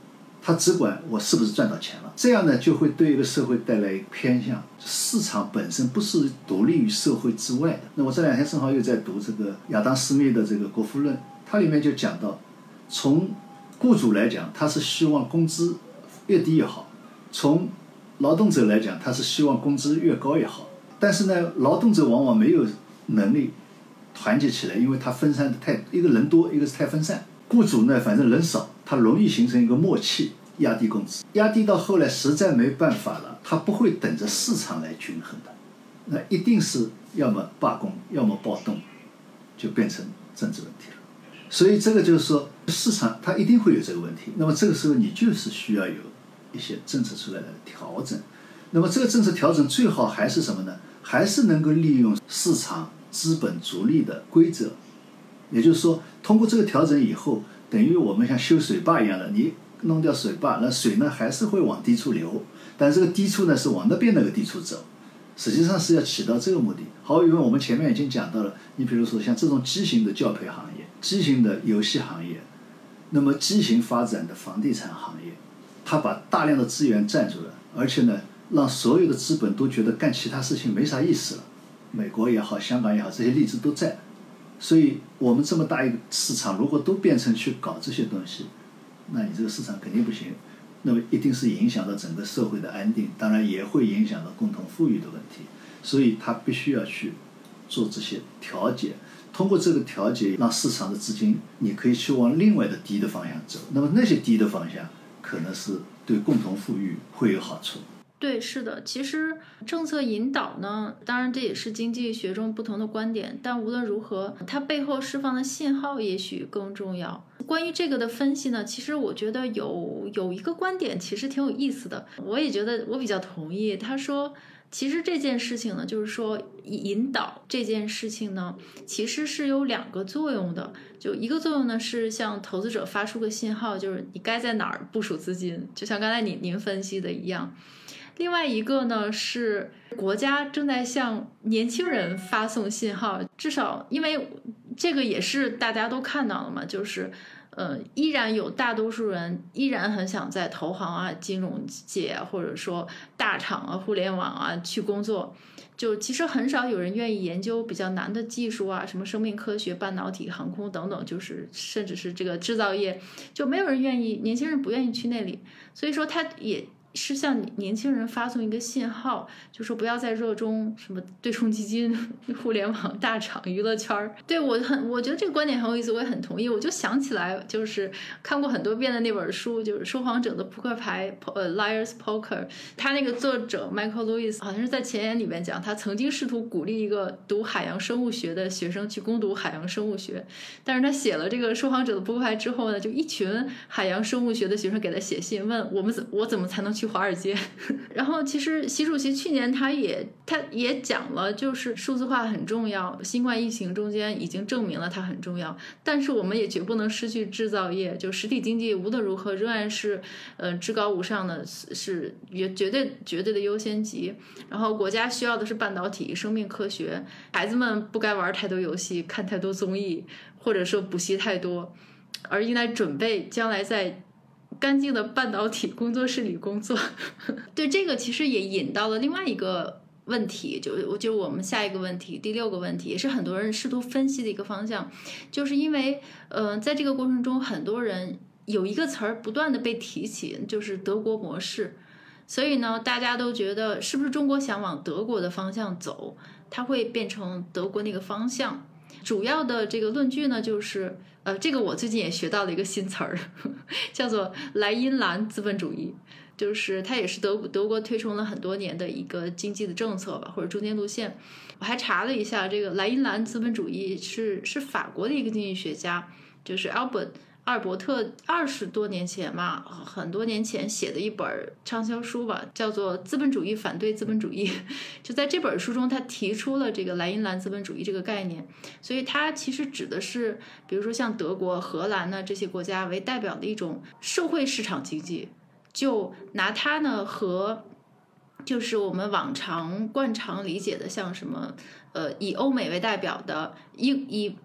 他只管我是不是赚到钱了，这样呢就会对一个社会带来偏向。市场本身不是独立于社会之外的。那我这两天正好又在读这个亚当·斯密的这个《国富论》，它里面就讲到，从雇主来讲，他是希望工资越低越好；从劳动者来讲，他是希望工资越高越好。但是呢，劳动者往往没有能力团结起来，因为他分散的太，一个人多，一个是太分散。雇主呢，反正人少。它容易形成一个默契，压低工资，压低到后来实在没办法了，它不会等着市场来均衡的，那一定是要么罢工，要么暴动，就变成政治问题了。所以这个就是说，市场它一定会有这个问题。那么这个时候你就是需要有一些政策出来的调整。那么这个政策调整最好还是什么呢？还是能够利用市场资本逐利的规则，也就是说，通过这个调整以后。等于我们像修水坝一样的，你弄掉水坝，那水呢还是会往低处流，但这个低处呢是往那边那个低处走，实际上是要起到这个目的。好，因为我们前面已经讲到了，你比如说像这种畸形的教培行业、畸形的游戏行业，那么畸形发展的房地产行业，它把大量的资源占住了，而且呢，让所有的资本都觉得干其他事情没啥意思了。美国也好，香港也好，这些例子都在。所以，我们这么大一个市场，如果都变成去搞这些东西，那你这个市场肯定不行。那么，一定是影响到整个社会的安定，当然也会影响到共同富裕的问题。所以，他必须要去做这些调节。通过这个调节，让市场的资金，你可以去往另外的低的方向走。那么，那些低的方向，可能是对共同富裕会有好处。对，是的，其实政策引导呢，当然这也是经济学中不同的观点，但无论如何，它背后释放的信号也许更重要。关于这个的分析呢，其实我觉得有有一个观点其实挺有意思的，我也觉得我比较同意。他说，其实这件事情呢，就是说引导这件事情呢，其实是有两个作用的。就一个作用呢，是向投资者发出个信号，就是你该在哪儿部署资金，就像刚才您您分析的一样。另外一个呢是国家正在向年轻人发送信号，至少因为这个也是大家都看到了嘛，就是，呃，依然有大多数人依然很想在投行啊、金融界或者说大厂啊、互联网啊去工作，就其实很少有人愿意研究比较难的技术啊，什么生命科学、半导体、航空等等，就是甚至是这个制造业，就没有人愿意，年轻人不愿意去那里，所以说他也。是向年轻人发送一个信号，就说不要再热衷什么对冲基金、互联网大厂、娱乐圈儿。对我很，我觉得这个观点很有意思，我也很同意。我就想起来，就是看过很多遍的那本书，就是《说谎者的扑克牌》呃，Liar's Poker。他那个作者 Michael Lewis 好像是在前言里面讲，他曾经试图鼓励一个读海洋生物学的学生去攻读海洋生物学，但是他写了这个《说谎者的扑克牌》之后呢，就一群海洋生物学的学生给他写信，问我们怎我怎么才能去。去华尔街，然后其实习主席去年他也他也讲了，就是数字化很重要，新冠疫情中间已经证明了它很重要，但是我们也绝不能失去制造业，就实体经济无论如何仍然是呃至高无上的，是绝绝对绝对的优先级。然后国家需要的是半导体、生命科学，孩子们不该玩太多游戏、看太多综艺，或者说补习太多，而应该准备将来在。干净的半导体工作室里工作。对这个其实也引到了另外一个问题，就就我们下一个问题，第六个问题，也是很多人试图分析的一个方向，就是因为呃，在这个过程中，很多人有一个词儿不断的被提起，就是德国模式。所以呢，大家都觉得是不是中国想往德国的方向走，它会变成德国那个方向。主要的这个论据呢，就是呃，这个我最近也学到了一个新词儿，叫做莱茵兰资本主义，就是它也是德德国推崇了很多年的一个经济的政策吧，或者中间路线。我还查了一下，这个莱茵兰资本主义是是法国的一个经济学家，就是 Albert。阿尔伯特二十多年前嘛，很多年前写的一本畅销书吧，叫做《资本主义反对资本主义》。就在这本书中，他提出了这个莱茵兰资本主义这个概念。所以，它其实指的是，比如说像德国、荷兰呢这些国家为代表的一种社会市场经济。就拿它呢和，就是我们往常惯常理解的，像什么呃，以欧美为代表的英以。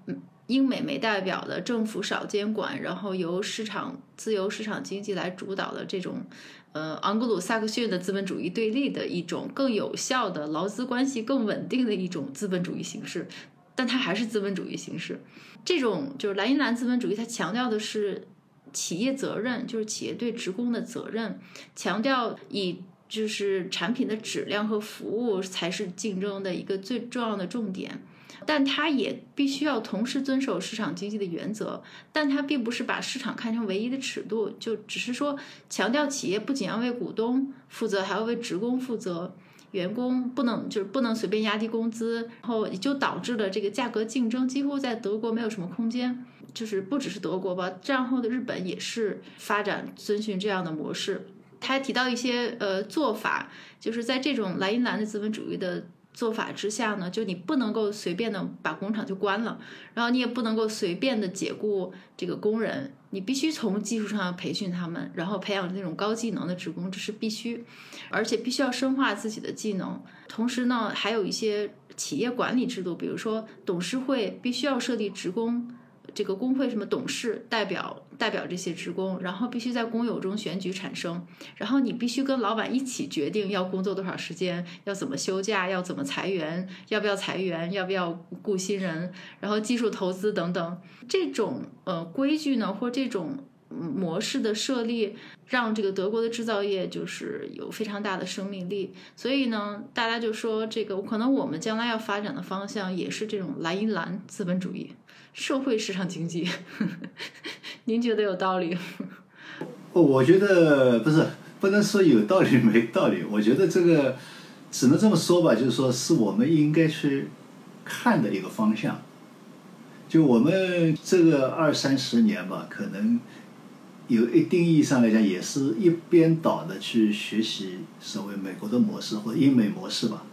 英美为代表的政府少监管，然后由市场自由市场经济来主导的这种，呃，昂格鲁萨克逊的资本主义对立的一种更有效的劳资关系更稳定的一种资本主义形式，但它还是资本主义形式。这种就是莱茵兰资本主义，它强调的是企业责任，就是企业对职工的责任，强调以就是产品的质量和服务才是竞争的一个最重要的重点。但它也必须要同时遵守市场经济的原则，但它并不是把市场看成唯一的尺度，就只是说强调企业不仅要为股东负责，还要为职工负责，员工不能就是不能随便压低工资，然后也就导致了这个价格竞争几乎在德国没有什么空间，就是不只是德国吧，战后的日本也是发展遵循这样的模式。他还提到一些呃做法，就是在这种莱茵兰的资本主义的。做法之下呢，就你不能够随便的把工厂就关了，然后你也不能够随便的解雇这个工人，你必须从技术上培训他们，然后培养那种高技能的职工，这是必须，而且必须要深化自己的技能。同时呢，还有一些企业管理制度，比如说董事会必须要设立职工。这个工会什么董事代表代表这些职工，然后必须在工友中选举产生，然后你必须跟老板一起决定要工作多少时间，要怎么休假，要怎么裁员，要不要裁员，要不要雇新人，然后技术投资等等，这种呃规矩呢，或这种模式的设立，让这个德国的制造业就是有非常大的生命力。所以呢，大家就说这个可能我们将来要发展的方向也是这种蓝银蓝资本主义。社会市场经济，您觉得有道理？哦，我觉得不是，不能说有道理没道理。我觉得这个只能这么说吧，就是说是我们应该去看的一个方向。就我们这个二三十年吧，可能有一定意义上来讲，也是一边倒的去学习所谓美国的模式或英美模式吧。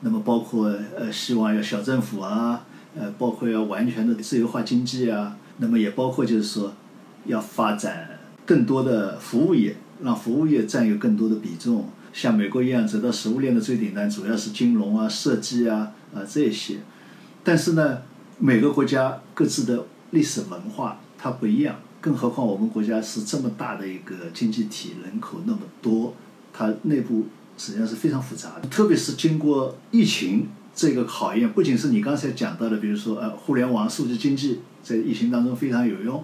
那么包括呃，希望要小政府啊。呃，包括要完全的自由化经济啊，那么也包括就是说，要发展更多的服务业，让服务业占有更多的比重，像美国一样走到食物链的最顶端，主要是金融啊、设计啊啊这些。但是呢，每个国家各自的历史文化它不一样，更何况我们国家是这么大的一个经济体，人口那么多，它内部实际上是非常复杂的，特别是经过疫情。这个考验不仅是你刚才讲到的，比如说呃，互联网、数字经济在疫情当中非常有用，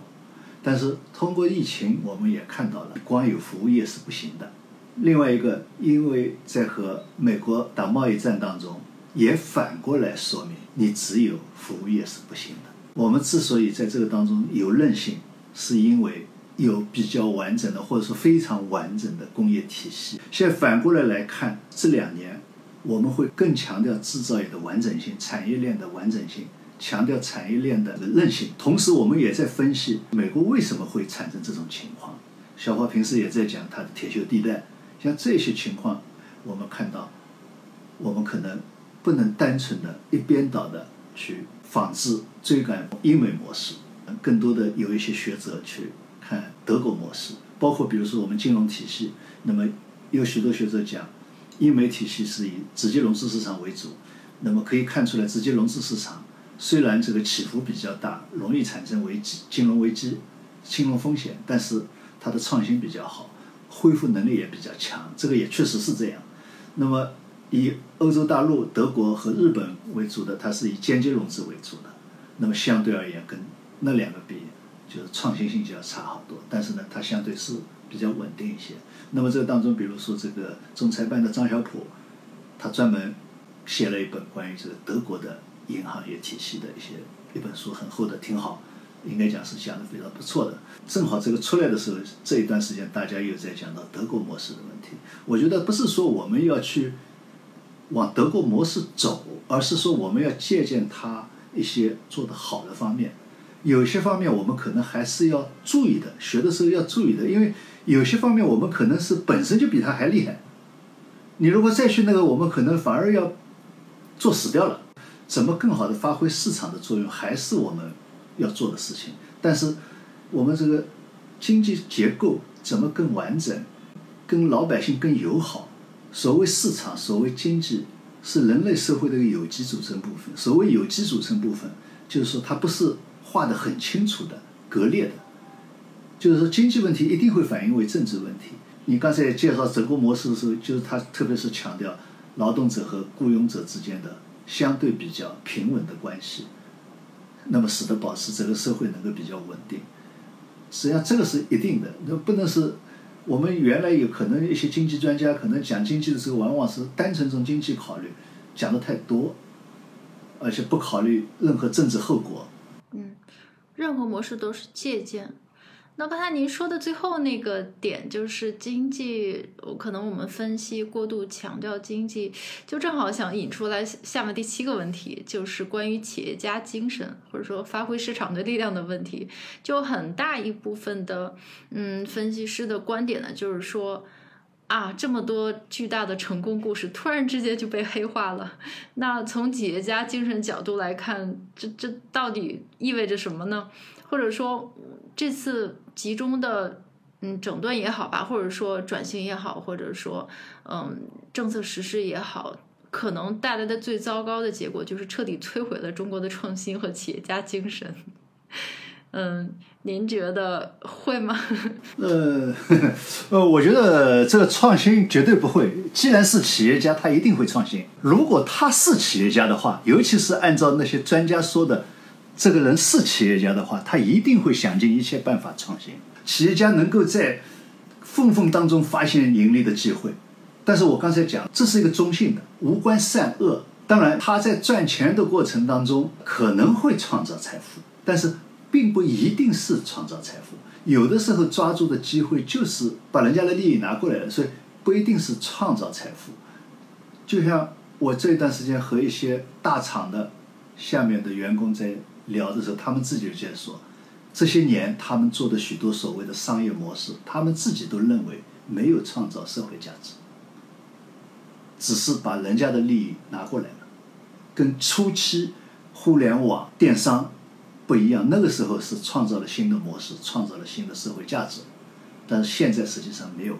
但是通过疫情，我们也看到了，光有服务业是不行的。另外一个，因为在和美国打贸易战当中，也反过来说明，你只有服务业是不行的。我们之所以在这个当中有韧性，是因为有比较完整的，或者说非常完整的工业体系。现在反过来来看，这两年。我们会更强调制造业的完整性、产业链的完整性，强调产业链的韧性。同时，我们也在分析美国为什么会产生这种情况。小华平时也在讲它的铁锈地带，像这些情况，我们看到，我们可能不能单纯的一边倒的去仿制、追赶英美模式，更多的有一些学者去看德国模式，包括比如说我们金融体系，那么有许多学者讲。英美体系是以直接融资市场为主，那么可以看出来，直接融资市场虽然这个起伏比较大，容易产生危机、金融危机、金融风险，但是它的创新比较好，恢复能力也比较强，这个也确实是这样。那么以欧洲大陆、德国和日本为主的，它是以间接融资为主的，那么相对而言跟那两个比，就是创新性就要差好多。但是呢，它相对是比较稳定一些。那么这个当中，比如说这个仲裁办的张小普，他专门写了一本关于这个德国的银行业体系的一些一本书，很厚的，挺好，应该讲是讲的非常不错的。正好这个出来的时候，这一段时间大家又在讲到德国模式的问题。我觉得不是说我们要去往德国模式走，而是说我们要借鉴它一些做得好的方面。有些方面我们可能还是要注意的，学的时候要注意的，因为有些方面我们可能是本身就比他还厉害。你如果再去那个，我们可能反而要做死掉了。怎么更好的发挥市场的作用，还是我们要做的事情。但是我们这个经济结构怎么更完整，跟老百姓更友好？所谓市场，所谓经济，是人类社会的一个有机组成部分。所谓有机组成部分，就是说它不是。画的很清楚的，割裂的，就是说经济问题一定会反映为政治问题。你刚才介绍德国模式的时候，就是他特别是强调劳动者和雇佣者之间的相对比较平稳的关系，那么使得保持整个社会能够比较稳定。实际上这个是一定的，那不能是我们原来有可能一些经济专家可能讲经济的时候，往往是单纯从经济考虑，讲的太多，而且不考虑任何政治后果。任何模式都是借鉴。那刚才您说的最后那个点，就是经济，可能我们分析过度强调经济，就正好想引出来下面第七个问题，就是关于企业家精神或者说发挥市场的力量的问题。就很大一部分的，嗯，分析师的观点呢，就是说。啊，这么多巨大的成功故事突然之间就被黑化了。那从企业家精神角度来看，这这到底意味着什么呢？或者说，这次集中的嗯整顿也好吧，或者说转型也好，或者说嗯政策实施也好，可能带来的最糟糕的结果就是彻底摧毁了中国的创新和企业家精神。嗯。您觉得会吗？呃，呃，我觉得这个创新绝对不会。既然是企业家，他一定会创新。如果他是企业家的话，尤其是按照那些专家说的，这个人是企业家的话，他一定会想尽一切办法创新。企业家能够在缝缝当中发现盈利的机会，但是我刚才讲，这是一个中性的，无关善恶。当然，他在赚钱的过程当中可能会创造财富，但是。并不一定是创造财富，有的时候抓住的机会就是把人家的利益拿过来了，所以不一定是创造财富。就像我这一段时间和一些大厂的下面的员工在聊的时候，他们自己就在说，这些年他们做的许多所谓的商业模式，他们自己都认为没有创造社会价值，只是把人家的利益拿过来了，跟初期互联网电商。不一样，那个时候是创造了新的模式，创造了新的社会价值，但是现在实际上没有。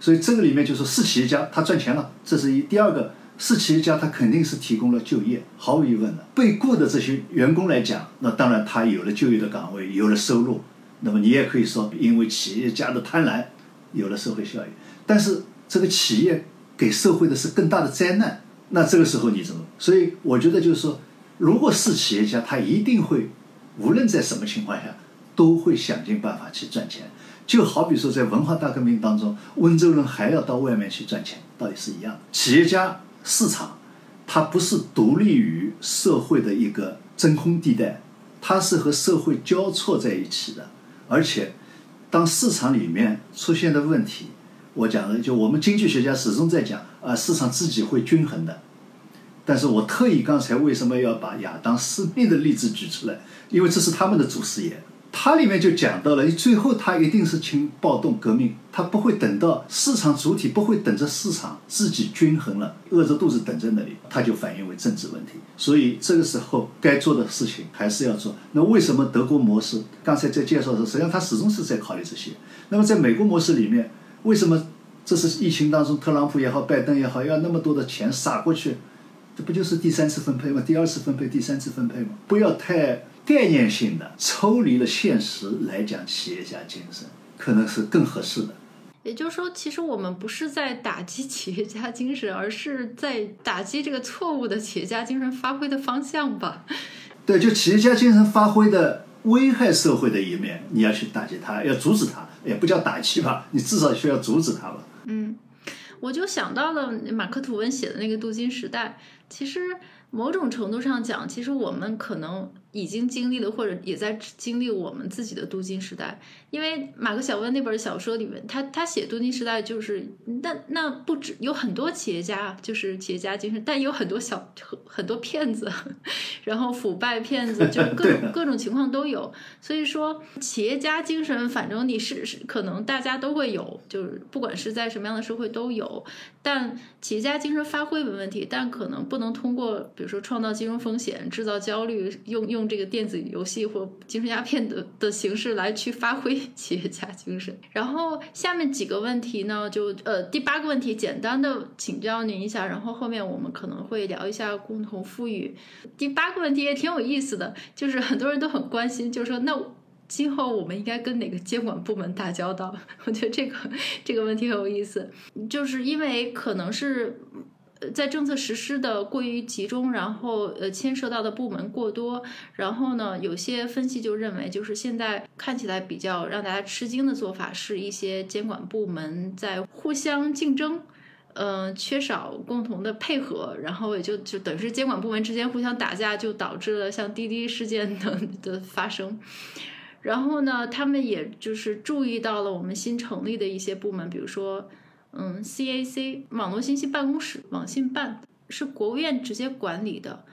所以这个里面就是是企业家他赚钱了，这是一；第二个是企业家他肯定是提供了就业，毫无疑问的。被雇的这些员工来讲，那当然他有了就业的岗位，有了收入。那么你也可以说，因为企业家的贪婪，有了社会效益。但是这个企业给社会的是更大的灾难，那这个时候你怎么？所以我觉得就是说。如果是企业家，他一定会，无论在什么情况下，都会想尽办法去赚钱。就好比说，在文化大革命当中，温州人还要到外面去赚钱，道理是一样的。企业家市场，它不是独立于社会的一个真空地带，它是和社会交错在一起的。而且，当市场里面出现的问题，我讲的就我们经济学家始终在讲啊，市场自己会均衡的。但是我特意刚才为什么要把亚当·斯密的例子举出来？因为这是他们的祖师爷，他里面就讲到了，最后他一定是请暴动革命，他不会等到市场主体不会等着市场自己均衡了，饿着肚子等在那里，他就反映为政治问题。所以这个时候该做的事情还是要做。那为什么德国模式刚才在介绍的时候，实际上他始终是在考虑这些。那么在美国模式里面，为什么这是疫情当中特朗普也好，拜登也好，要那么多的钱撒过去？这不就是第三次分配吗？第二次分配、第三次分配吗？不要太概念性的抽离了现实来讲企业家精神。可能是更合适的。也就是说，其实我们不是在打击企业家精神，而是在打击这个错误的企业家精神发挥的方向吧？对，就企业家精神发挥的危害社会的一面，你要去打击它，要阻止它，也不叫打击吧，你至少需要阻止它吧。嗯，我就想到了马克吐温写的那个《镀金时代》，其实某种程度上讲，其实我们可能。已经经历了，或者也在经历我们自己的镀金时代。因为马克小温那本小说里面，他他写镀金时代，就是那那不止有很多企业家，就是企业家精神，但有很多小很多骗子，然后腐败骗子，就各种 各种情况都有。所以说，企业家精神，反正你是是可能大家都会有，就是不管是在什么样的社会都有。但企业家精神发挥没问题，但可能不能通过比如说创造金融风险、制造焦虑，用用。用这个电子游戏或精神鸦片的的形式来去发挥 企业家精神。然后下面几个问题呢，就呃第八个问题简单的请教您一下，然后后面我们可能会聊一下共同富裕。第八个问题也挺有意思的，就是很多人都很关心，就是说那今后我们应该跟哪个监管部门打交道？我觉得这个这个问题很有意思，就是因为可能是。呃，在政策实施的过于集中，然后呃牵涉到的部门过多，然后呢，有些分析就认为，就是现在看起来比较让大家吃惊的做法，是一些监管部门在互相竞争，嗯，缺少共同的配合，然后也就就等于是监管部门之间互相打架，就导致了像滴滴事件等的发生。然后呢，他们也就是注意到了我们新成立的一些部门，比如说。嗯，CAC 网络信息办公室，网信办是国务院直接管理的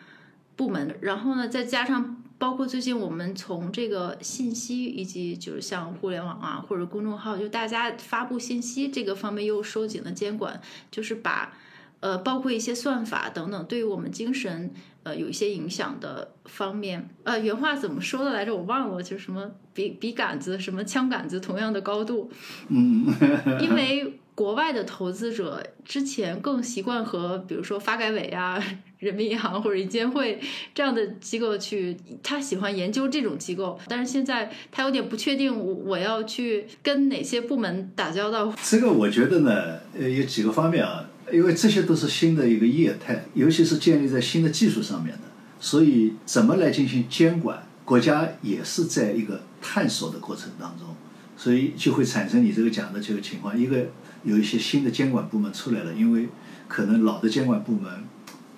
部门。然后呢，再加上包括最近我们从这个信息以及就是像互联网啊或者公众号，就大家发布信息这个方面又收紧了监管，就是把呃包括一些算法等等对于我们精神呃有一些影响的方面，呃原话怎么说的来着？我忘了，就什么笔笔杆子什么枪杆子同样的高度，嗯，因为。国外的投资者之前更习惯和比如说发改委啊、人民银行或者银监会这样的机构去，他喜欢研究这种机构。但是现在他有点不确定，我我要去跟哪些部门打交道。这个我觉得呢，呃，有几个方面啊，因为这些都是新的一个业态，尤其是建立在新的技术上面的，所以怎么来进行监管，国家也是在一个探索的过程当中，所以就会产生你这个讲的这个情况，一个。有一些新的监管部门出来了，因为可能老的监管部门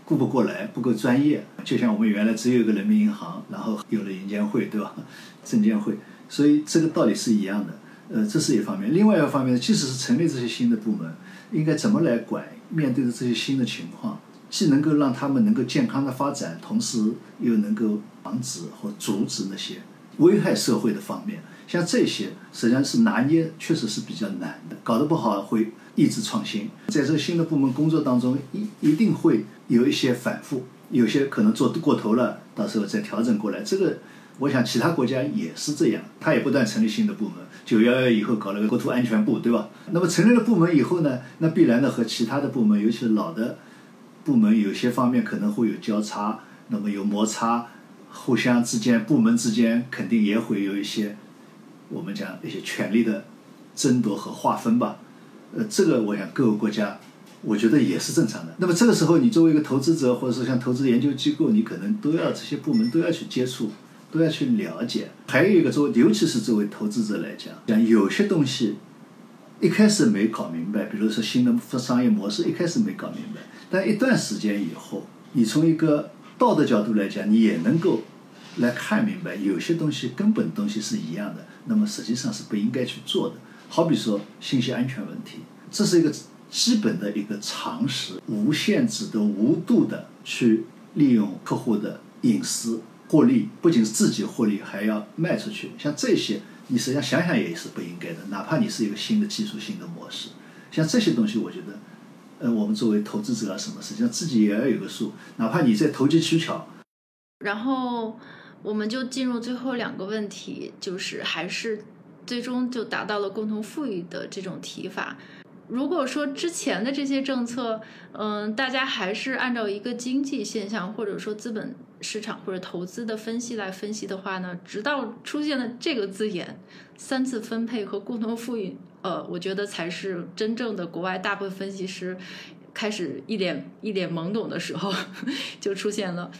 顾不过来，不够专业。就像我们原来只有一个人民银行，然后有了银监会，对吧？证监会，所以这个道理是一样的。呃，这是一方面。另外一方面，即使是成立这些新的部门，应该怎么来管？面对着这些新的情况，既能够让他们能够健康的发展，同时又能够防止或阻止那些危害社会的方面。像这些实际上是拿捏，确实是比较难的，搞得不好会抑制创新。在这新的部门工作当中，一一定会有一些反复，有些可能做过头了，到时候再调整过来。这个我想其他国家也是这样，他也不断成立新的部门。九幺幺以后搞了个国土安全部，对吧？那么成立了部门以后呢，那必然的和其他的部门，尤其是老的部门，有些方面可能会有交叉，那么有摩擦，互相之间部门之间肯定也会有一些。我们讲一些权力的争夺和划分吧，呃，这个我想各个国家，我觉得也是正常的。那么这个时候，你作为一个投资者，或者说像投资研究机构，你可能都要这些部门都要去接触，都要去了解。还有一个作为，尤其是作为投资者来讲，讲有些东西一开始没搞明白，比如说新的商业模式一开始没搞明白，但一段时间以后，你从一个道德角度来讲，你也能够来看明白，有些东西根本东西是一样的。那么实际上是不应该去做的。好比说信息安全问题，这是一个基本的一个常识，无限制的、无度的去利用客户的隐私获利，不仅是自己获利，还要卖出去。像这些，你实际上想想也是不应该的。哪怕你是一个新的技术性的模式，像这些东西，我觉得，呃，我们作为投资者啊，什么实际上自己也要有个数。哪怕你在投机取巧，然后。我们就进入最后两个问题，就是还是最终就达到了共同富裕的这种提法。如果说之前的这些政策，嗯，大家还是按照一个经济现象或者说资本市场或者投资的分析来分析的话呢，直到出现了这个字眼“三次分配”和“共同富裕”，呃，我觉得才是真正的国外大部分分析师开始一脸一脸懵懂的时候 就出现了，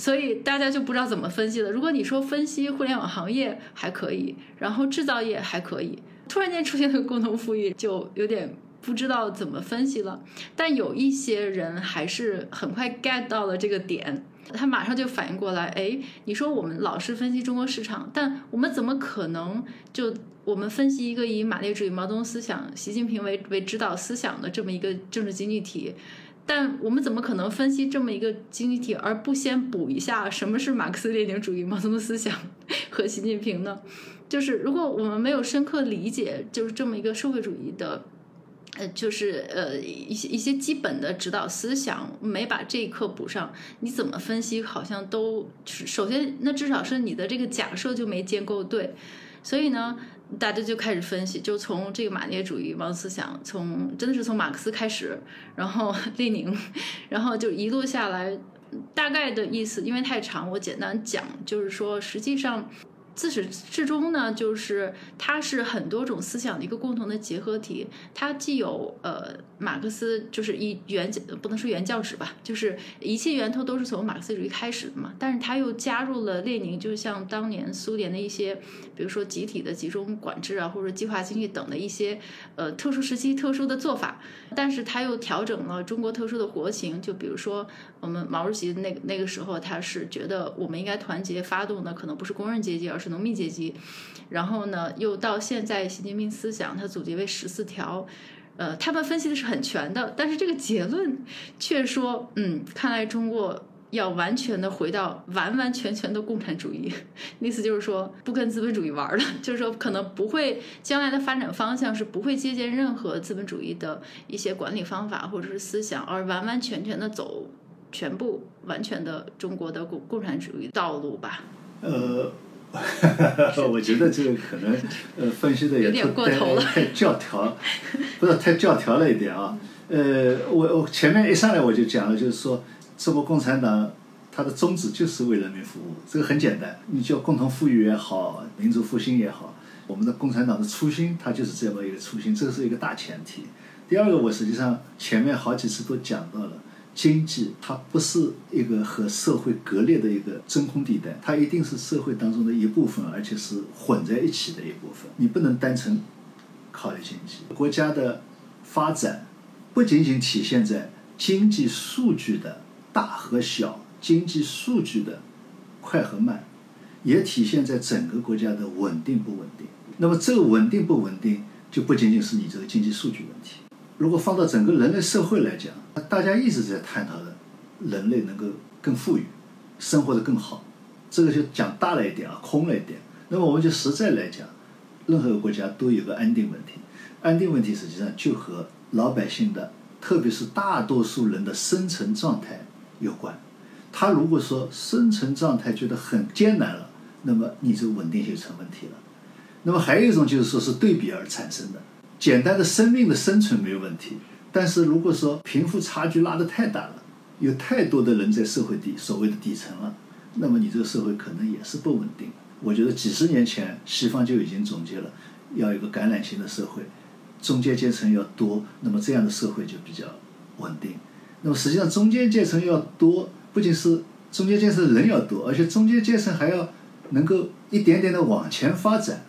所以大家就不知道怎么分析了。如果你说分析互联网行业还可以，然后制造业还可以，突然间出现了共同富裕，就有点。不知道怎么分析了，但有一些人还是很快 get 到了这个点，他马上就反应过来，哎，你说我们老是分析中国市场，但我们怎么可能就我们分析一个以马列主义、毛泽东思想、习近平为为指导思想的这么一个政治经济体，但我们怎么可能分析这么一个经济体而不先补一下什么是马克思列宁主义、毛泽东思想和习近平呢？就是如果我们没有深刻理解，就是这么一个社会主义的。呃，就是呃一些一些基本的指导思想没把这一课补上，你怎么分析好像都首先那至少是你的这个假设就没建构对，所以呢，大家就开始分析，就从这个马列主义毛思想，从真的是从马克思开始，然后列宁，然后就一路下来，大概的意思因为太长，我简单讲，就是说实际上。自始至终呢，就是它是很多种思想的一个共同的结合体。它既有呃马克思，就是一原不能说原教旨吧，就是一切源头都是从马克思主义开始的嘛。但是它又加入了列宁，就像当年苏联的一些，比如说集体的集中管制啊，或者计划经济等的一些呃特殊时期特殊的做法。但是它又调整了中国特殊的国情，就比如说我们毛主席那个那个时候，他是觉得我们应该团结发动的，可能不是工人阶级，而是农民阶级，然后呢，又到现在习近平思想，它总结为十四条，呃，他们分析的是很全的，但是这个结论却说，嗯，看来中国要完全的回到完完全全的共产主义，意思就是说不跟资本主义玩了，就是说可能不会将来的发展方向是不会借鉴任何资本主义的一些管理方法或者是思想，而完完全全的走全部完全的中国的共共产主义道路吧，呃。我觉得这个可能，呃，分析的也太太教条，不是太教条了一点啊。呃，我我前面一上来我就讲了，就是说，中国共产党它的宗旨就是为人民服务，这个很简单。你叫共同富裕也好，民族复兴也好，我们的共产党的初心它就是这么一个初心，这是一个大前提。第二个，我实际上前面好几次都讲到了。经济它不是一个和社会割裂的一个真空地带，它一定是社会当中的一部分，而且是混在一起的一部分。你不能单纯考虑经济。国家的发展不仅仅体现在经济数据的大和小，经济数据的快和慢，也体现在整个国家的稳定不稳定。那么这个稳定不稳定，就不仅仅是你这个经济数据问题。如果放到整个人类社会来讲，大家一直在探讨的，人类能够更富裕，生活的更好，这个就讲大了一点啊，空了一点。那么我们就实在来讲，任何国家都有个安定问题，安定问题实际上就和老百姓的，特别是大多数人的生存状态有关。他如果说生存状态觉得很艰难了，那么你这个稳定性成问题了。那么还有一种就是说是对比而产生的。简单的生命的生存没有问题，但是如果说贫富差距拉得太大了，有太多的人在社会底所谓的底层了，那么你这个社会可能也是不稳定。我觉得几十年前西方就已经总结了，要有个橄榄型的社会，中间阶层要多，那么这样的社会就比较稳定。那么实际上中间阶层要多，不仅是中间阶层人要多，而且中间阶层还要能够一点点的往前发展。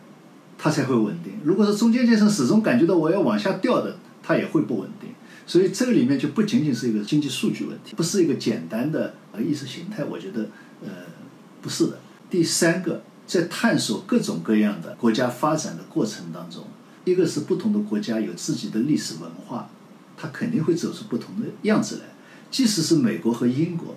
它才会稳定。如果说中间阶层始终感觉到我要往下掉的，它也会不稳定。所以这个里面就不仅仅是一个经济数据问题，不是一个简单的呃意识形态。我觉得呃不是的。第三个，在探索各种各样的国家发展的过程当中，一个是不同的国家有自己的历史文化，它肯定会走出不同的样子来。即使是美国和英国，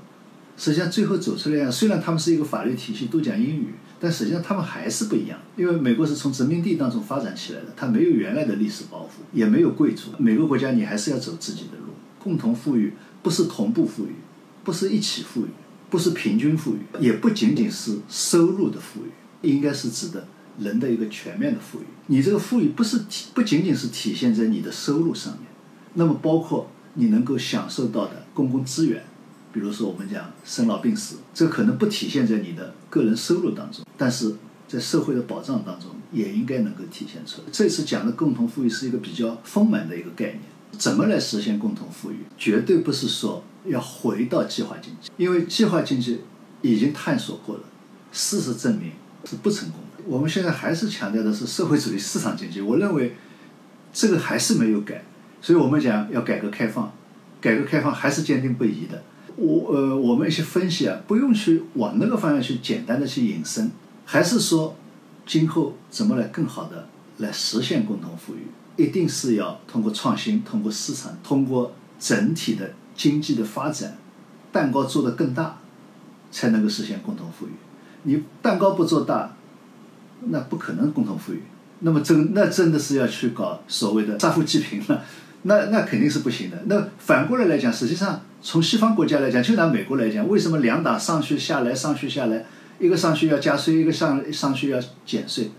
实际上最后走出来，虽然他们是一个法律体系，都讲英语。但实际上他们还是不一样，因为美国是从殖民地当中发展起来的，它没有原来的历史包袱，也没有贵族。每个国家你还是要走自己的路，共同富裕不是同步富裕，不是一起富裕，不是平均富裕，也不仅仅是收入的富裕，应该是指的人的一个全面的富裕。你这个富裕不是体不仅仅是体现在你的收入上面，那么包括你能够享受到的公共资源，比如说我们讲生老病死，这可能不体现在你的个人收入当中，但是在社会的保障当中也应该能够体现出来。这次讲的共同富裕是一个比较丰满的一个概念。怎么来实现共同富裕？绝对不是说要回到计划经济，因为计划经济已经探索过了，事实证明是不成功的。我们现在还是强调的是社会主义市场经济，我认为这个还是没有改，所以我们讲要改革开放，改革开放还是坚定不移的。我呃，我们一些分析啊，不用去往那个方向去简单的去引申，还是说今后怎么来更好的来实现共同富裕。一定是要通过创新，通过市场，通过整体的经济的发展，蛋糕做得更大，才能够实现共同富裕。你蛋糕不做大，那不可能共同富裕。那么真那真的是要去搞所谓的杀富济贫了，那那肯定是不行的。那反过来来讲，实际上从西方国家来讲，就拿美国来讲，为什么两党上去下来，上去下来，一个上去要加税，一个上上去要减税，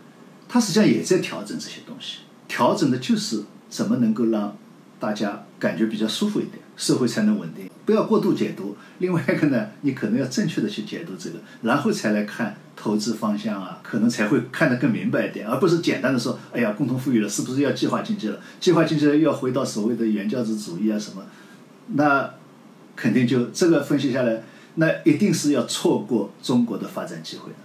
它实际上也在调整这些东西。调整的就是怎么能够让大家感觉比较舒服一点，社会才能稳定。不要过度解读。另外一个呢，你可能要正确的去解读这个，然后才来看投资方向啊，可能才会看得更明白一点，而不是简单的说，哎呀，共同富裕了，是不是要计划经济了？计划经济了又要回到所谓的原教旨主义啊什么？那肯定就这个分析下来，那一定是要错过中国的发展机会的。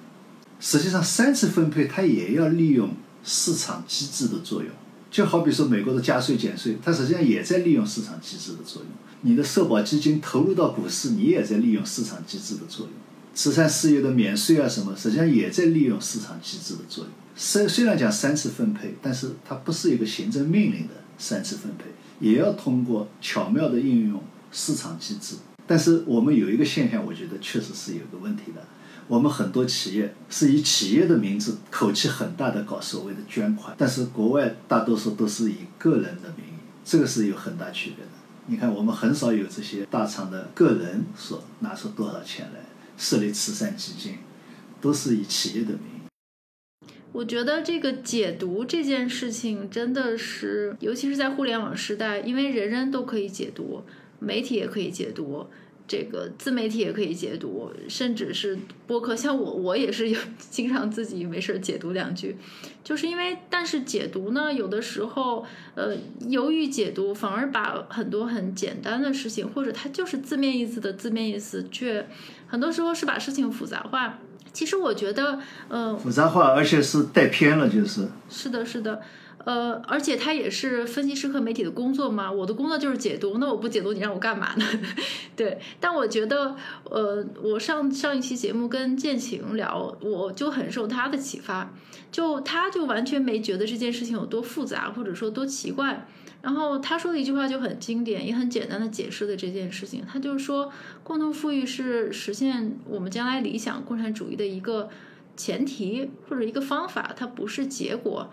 实际上，三次分配它也要利用。市场机制的作用，就好比说美国的加税减税，它实际上也在利用市场机制的作用。你的社保基金投入到股市，你也在利用市场机制的作用。慈善事业的免税啊什么，实际上也在利用市场机制的作用。虽虽然讲三次分配，但是它不是一个行政命令的三次分配，也要通过巧妙的应用市场机制。但是我们有一个现象，我觉得确实是有个问题的。我们很多企业是以企业的名字，口气很大的搞所谓的捐款，但是国外大多数都是以个人的名义，这个是有很大区别的。你看，我们很少有这些大厂的个人说拿出多少钱来设立慈善基金，都是以企业的名义。我觉得这个解读这件事情真的是，尤其是在互联网时代，因为人人都可以解读，媒体也可以解读。这个自媒体也可以解读，甚至是播客，像我，我也是有经常自己没事解读两句，就是因为，但是解读呢，有的时候，呃，由于解读反而把很多很简单的事情，或者它就是字面意思的字面意思，却很多时候是把事情复杂化。其实我觉得，呃，复杂化，而且是带偏了，就是。是的，是的。呃，而且他也是分析师和媒体的工作嘛，我的工作就是解读，那我不解读你让我干嘛呢？对，但我觉得，呃，我上上一期节目跟建晴聊，我就很受他的启发，就他就完全没觉得这件事情有多复杂，或者说多奇怪。然后他说的一句话就很经典，也很简单的解释了这件事情，他就是说，共同富裕是实现我们将来理想共产主义的一个前提或者一个方法，它不是结果。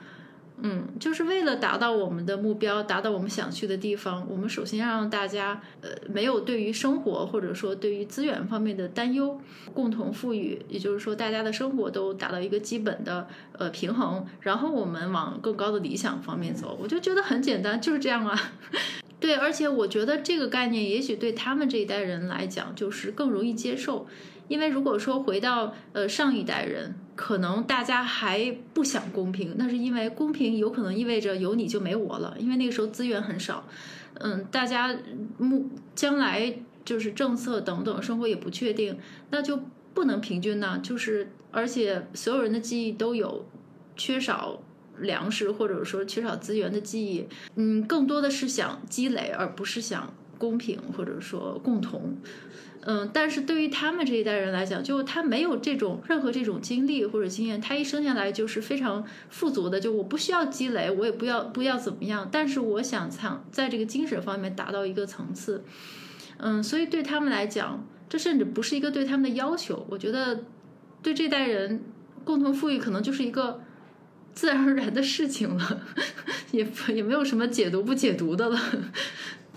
嗯，就是为了达到我们的目标，达到我们想去的地方，我们首先要让大家呃没有对于生活或者说对于资源方面的担忧，共同富裕，也就是说大家的生活都达到一个基本的呃平衡，然后我们往更高的理想方面走。我就觉得很简单，就是这样啊。对，而且我觉得这个概念也许对他们这一代人来讲就是更容易接受。因为如果说回到呃上一代人，可能大家还不想公平，那是因为公平有可能意味着有你就没我了，因为那个时候资源很少，嗯，大家目将来就是政策等等，生活也不确定，那就不能平均呢。就是而且所有人的记忆都有缺少粮食或者说缺少资源的记忆，嗯，更多的是想积累，而不是想公平或者说共同。嗯，但是对于他们这一代人来讲，就他没有这种任何这种经历或者经验，他一生下来就是非常富足的，就我不需要积累，我也不要不要怎么样，但是我想想在这个精神方面达到一个层次，嗯，所以对他们来讲，这甚至不是一个对他们的要求，我觉得对这代人共同富裕可能就是一个自然而然的事情了，也也没有什么解读不解读的了。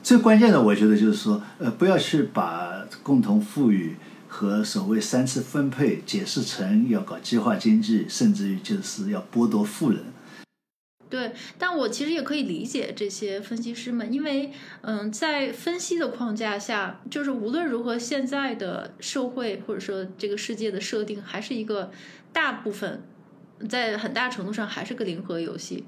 最关键的，我觉得就是说，呃，不要去把共同富裕和所谓三次分配解释成要搞计划经济，甚至于就是要剥夺富人。对，但我其实也可以理解这些分析师们，因为嗯，在分析的框架下，就是无论如何，现在的社会或者说这个世界的设定还是一个大部分，在很大程度上还是个零和游戏，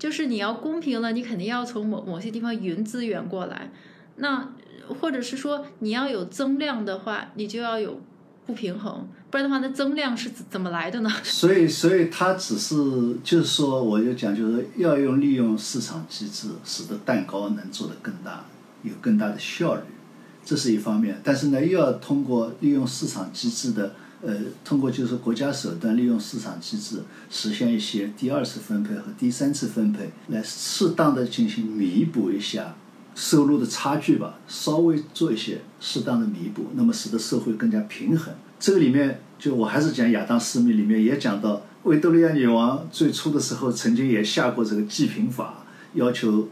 就是你要公平了，你肯定要从某某些地方匀资源过来，那或者是说你要有增量的话，你就要有不平衡。不然的话，那增量是怎怎么来的呢？所以，所以它只是就是说，我就讲，就是要用利用市场机制，使得蛋糕能做得更大，有更大的效率，这是一方面。但是呢，又要通过利用市场机制的，呃，通过就是国家手段利用市场机制，实现一些第二次分配和第三次分配，来适当的进行弥补一下收入的差距吧，稍微做一些适当的弥补，那么使得社会更加平衡。这个里面，就我还是讲亚当·斯密里面也讲到，维多利亚女王最初的时候曾经也下过这个济贫法，要求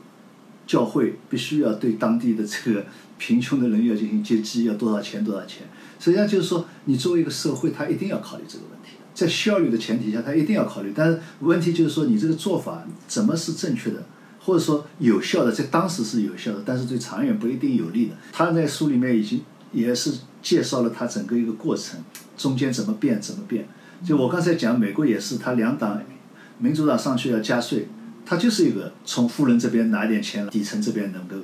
教会必须要对当地的这个贫穷的人要进行接济，要多少钱多少钱。实际上就是说，你作为一个社会，他一定要考虑这个问题，在效率的前提下，他一定要考虑。但是问题就是说，你这个做法怎么是正确的，或者说有效的，在当时是有效的，但是对长远不一定有利的。他在书里面已经也是。介绍了他整个一个过程，中间怎么变怎么变。就我刚才讲，美国也是，他两党，民主党上去要加税，他就是一个从富人这边拿点钱，底层这边能够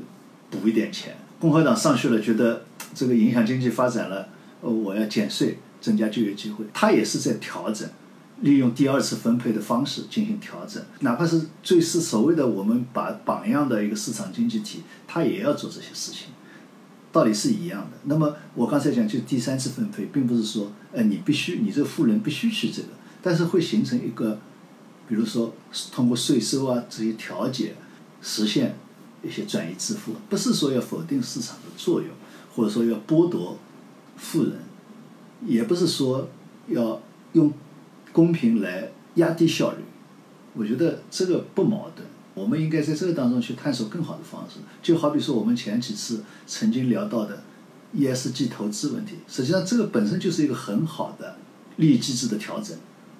补一点钱。共和党上去了，觉得这个影响经济发展了，呃，我要减税，增加就业机会。他也是在调整，利用第二次分配的方式进行调整。哪怕是最是所谓的我们把榜样的一个市场经济体，他也要做这些事情。道理是一样的。那么我刚才讲，就第三次分配，并不是说，呃，你必须，你这个富人必须去这个，但是会形成一个，比如说通过税收啊这些调节，实现一些转移支付，不是说要否定市场的作用，或者说要剥夺富人，也不是说要用公平来压低效率。我觉得这个不矛盾。我们应该在这个当中去探索更好的方式，就好比说我们前几次曾经聊到的 ESG 投资问题，实际上这个本身就是一个很好的利益机制的调整。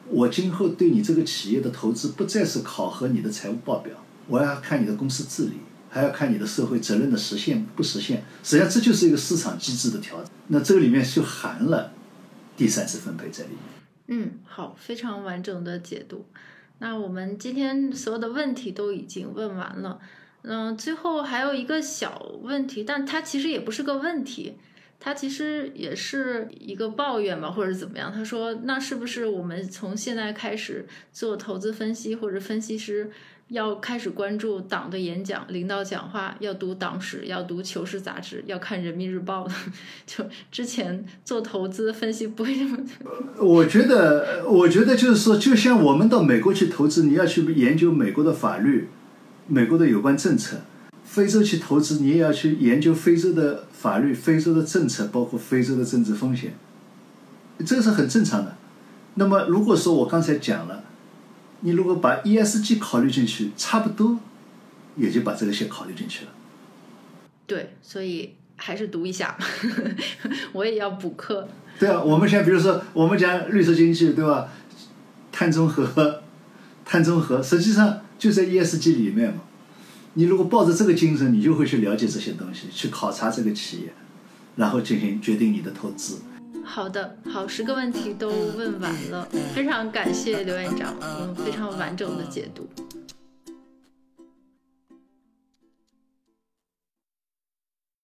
我今后对你这个企业的投资不再是考核你的财务报表，我要看你的公司治理，还要看你的社会责任的实现不实现。实际上这就是一个市场机制的调整。那这个里面就含了第三次分配在里面。嗯，好，非常完整的解读。那我们今天所有的问题都已经问完了，嗯，最后还有一个小问题，但它其实也不是个问题，它其实也是一个抱怨吧，或者怎么样？他说，那是不是我们从现在开始做投资分析或者分析师？要开始关注党的演讲、领导讲话，要读党史，要读《求是》杂志，要看《人民日报》的 就之前做投资分析不会这么。我觉得，我觉得就是说，就像我们到美国去投资，你要去研究美国的法律、美国的有关政策；非洲去投资，你也要去研究非洲的法律、非洲的政策，包括非洲的政治风险。这是很正常的。那么，如果说我刚才讲了。你如果把 ESG 考虑进去，差不多也就把这个先考虑进去了。对，所以还是读一下，我也要补课。对啊，我们现在比如说，我们讲绿色经济，对吧？碳中和，碳中和，实际上就在 ESG 里面嘛。你如果抱着这个精神，你就会去了解这些东西，去考察这个企业，然后进行决定你的投资。好的，好，十个问题都问完了，非常感谢刘院长，嗯，非常完整的解读。